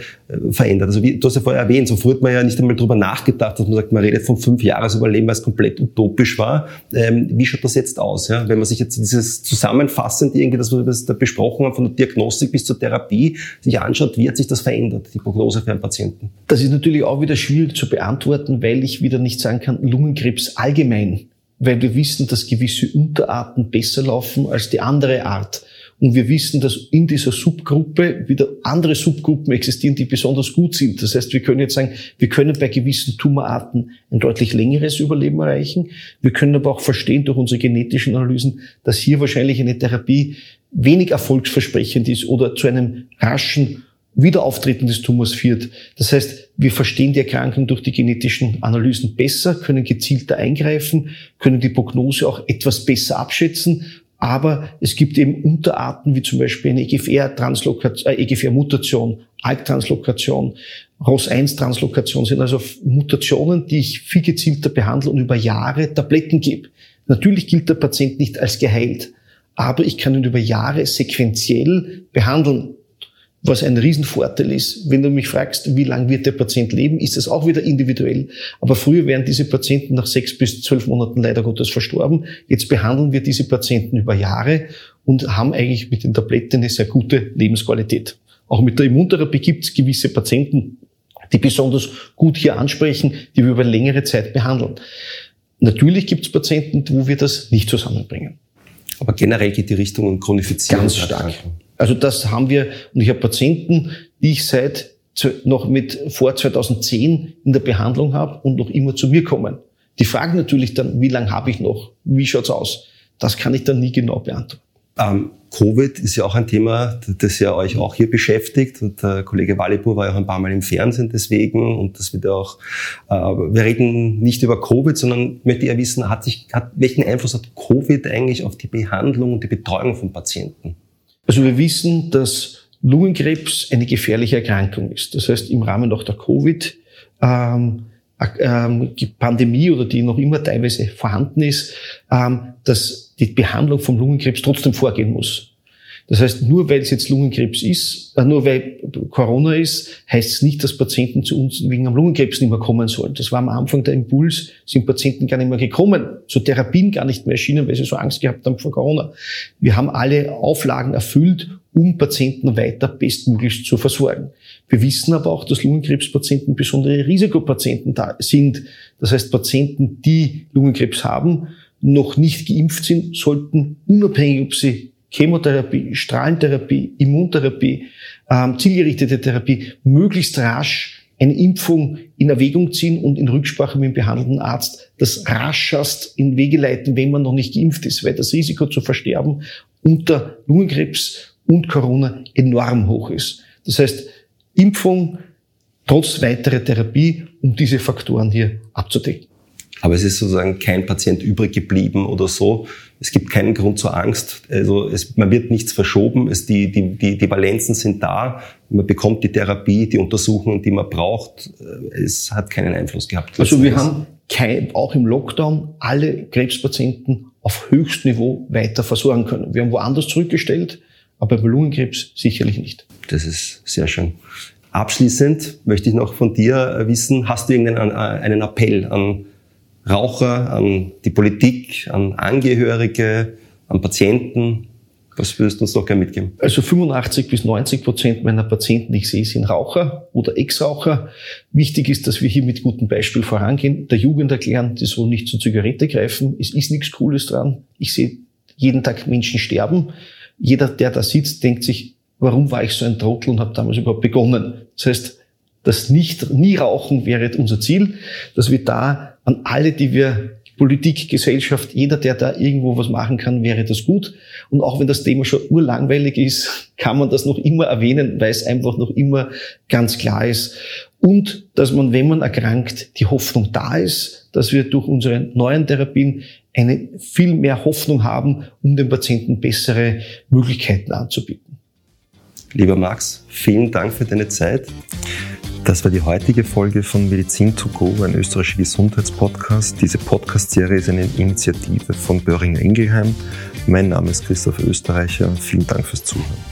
[SPEAKER 1] verändert? Also wie, du hast ja vorher erwähnt, so früher hat man ja nicht einmal drüber nachgedacht, dass man sagt, man redet von fünf Jahresüberleben, weil es komplett utopisch war. Ähm, wie schaut das jetzt aus? Ja? Wenn man sich jetzt dieses zusammenfassend irgendwie, das wir da besprochen haben, von der Diagnostik bis zur Therapie, sich anschaut, wie hat sich das verändert, die Prognose für einen Patienten?
[SPEAKER 4] Das ist natürlich auch wieder schwierig zu beantworten, weil ich wieder nicht sagen kann, Lungenkrebs allgemein weil wir wissen, dass gewisse Unterarten besser laufen als die andere Art. Und wir wissen, dass in dieser Subgruppe wieder andere Subgruppen existieren, die besonders gut sind. Das heißt, wir können jetzt sagen, wir können bei gewissen Tumorarten ein deutlich längeres Überleben erreichen. Wir können aber auch verstehen durch unsere genetischen Analysen, dass hier wahrscheinlich eine Therapie wenig erfolgsversprechend ist oder zu einem raschen Wiederauftreten des Tumors führt. Das heißt, wir verstehen die Erkrankung durch die genetischen Analysen besser, können gezielter eingreifen, können die Prognose auch etwas besser abschätzen. Aber es gibt eben Unterarten wie zum Beispiel eine EGFR-Translokation, äh, EGFR-Mutation, ALK-Translokation, ROS1-Translokation sind also Mutationen, die ich viel gezielter behandle und über Jahre Tabletten gebe. Natürlich gilt der Patient nicht als geheilt, aber ich kann ihn über Jahre sequenziell behandeln was ein Riesenvorteil ist. Wenn du mich fragst, wie lange wird der Patient leben, ist das auch wieder individuell. Aber früher wären diese Patienten nach sechs bis zwölf Monaten leider Gottes verstorben. Jetzt behandeln wir diese Patienten über Jahre und haben eigentlich mit den Tabletten eine sehr gute Lebensqualität. Auch mit der Immuntherapie gibt es gewisse Patienten, die besonders gut hier ansprechen, die wir über längere Zeit behandeln. Natürlich gibt es Patienten, wo wir das nicht zusammenbringen.
[SPEAKER 1] Aber generell geht die Richtung um Chronifizierung.
[SPEAKER 4] Ganz stark. Also das haben wir, und ich habe Patienten, die ich seit noch mit vor 2010 in der Behandlung habe und noch immer zu mir kommen. Die fragen natürlich dann, wie lange habe ich noch? Wie schaut's aus? Das kann ich dann nie genau beantworten.
[SPEAKER 1] Ähm, Covid ist ja auch ein Thema, das ja euch auch hier beschäftigt. Und der Kollege Walipur war ja auch ein paar Mal im Fernsehen deswegen. Und das wird auch, äh, wir reden nicht über Covid, sondern möchte eher wissen, hat sich, hat, welchen Einfluss hat Covid eigentlich auf die Behandlung und die Betreuung von Patienten?
[SPEAKER 4] Also wir wissen, dass Lungenkrebs eine gefährliche Erkrankung ist. Das heißt, im Rahmen auch der Covid, ähm, ähm, oder die noch immer teilweise vorhanden ist, ähm, dass die Behandlung vom Lungenkrebs trotzdem vorgehen muss. Das heißt, nur weil es jetzt Lungenkrebs ist, äh, nur weil Corona ist, heißt es nicht, dass Patienten zu uns wegen am Lungenkrebs nicht mehr kommen sollen. Das war am Anfang der Impuls, sind Patienten gar nicht mehr gekommen, zu Therapien gar nicht mehr erschienen, weil sie so Angst gehabt haben vor Corona. Wir haben alle Auflagen erfüllt, um Patienten weiter bestmöglichst zu versorgen. Wir wissen aber auch, dass Lungenkrebspatienten besondere Risikopatienten da sind. Das heißt, Patienten, die Lungenkrebs haben, noch nicht geimpft sind, sollten unabhängig, ob sie Chemotherapie, Strahlentherapie, Immuntherapie, ähm, zielgerichtete Therapie, möglichst rasch eine Impfung in Erwägung ziehen und in Rücksprache mit dem behandelnden Arzt das raschest in Wege leiten, wenn man noch nicht geimpft ist, weil das Risiko zu versterben unter Lungenkrebs und Corona enorm hoch ist. Das heißt, Impfung trotz weiterer Therapie, um diese Faktoren hier abzudecken.
[SPEAKER 1] Aber es ist sozusagen kein Patient übrig geblieben oder so. Es gibt keinen Grund zur Angst. Also es, man wird nichts verschoben. Es, die, die, die, die Valenzen sind da. Man bekommt die Therapie, die Untersuchungen, die man braucht. Es hat keinen Einfluss gehabt.
[SPEAKER 4] Also wir haben kein, auch im Lockdown alle Krebspatienten auf höchstem Niveau weiter versorgen können. Wir haben woanders zurückgestellt, aber bei Lungenkrebs sicherlich nicht.
[SPEAKER 1] Das ist sehr schön. Abschließend möchte ich noch von dir wissen, hast du irgendeinen einen Appell an Raucher, an die Politik, an Angehörige, an Patienten? Was würdest du uns noch gerne mitgeben?
[SPEAKER 4] Also 85 bis 90 Prozent meiner Patienten, die ich sehe, sind Raucher oder Ex-Raucher. Wichtig ist, dass wir hier mit gutem Beispiel vorangehen, der Jugend erklären, die soll nicht zur Zigarette greifen. Es ist nichts Cooles dran. Ich sehe jeden Tag Menschen sterben. Jeder, der da sitzt, denkt sich, warum war ich so ein Trottel und habe damals überhaupt begonnen? Das heißt, das nicht, nie Rauchen wäre unser Ziel, dass wir da an alle, die wir Politik, Gesellschaft, jeder, der da irgendwo was machen kann, wäre das gut. Und auch wenn das Thema schon urlangweilig ist, kann man das noch immer erwähnen, weil es einfach noch immer ganz klar ist. Und dass man, wenn man erkrankt, die Hoffnung da ist, dass wir durch unsere neuen Therapien eine viel mehr Hoffnung haben, um den Patienten bessere Möglichkeiten anzubieten.
[SPEAKER 1] Lieber Max, vielen Dank für deine Zeit. Das war die heutige Folge von Medizin to go, ein österreichischer Gesundheitspodcast. Diese Podcast-Serie ist eine Initiative von Böhringer Ingelheim. Mein Name ist Christoph Österreicher. Vielen Dank fürs Zuhören.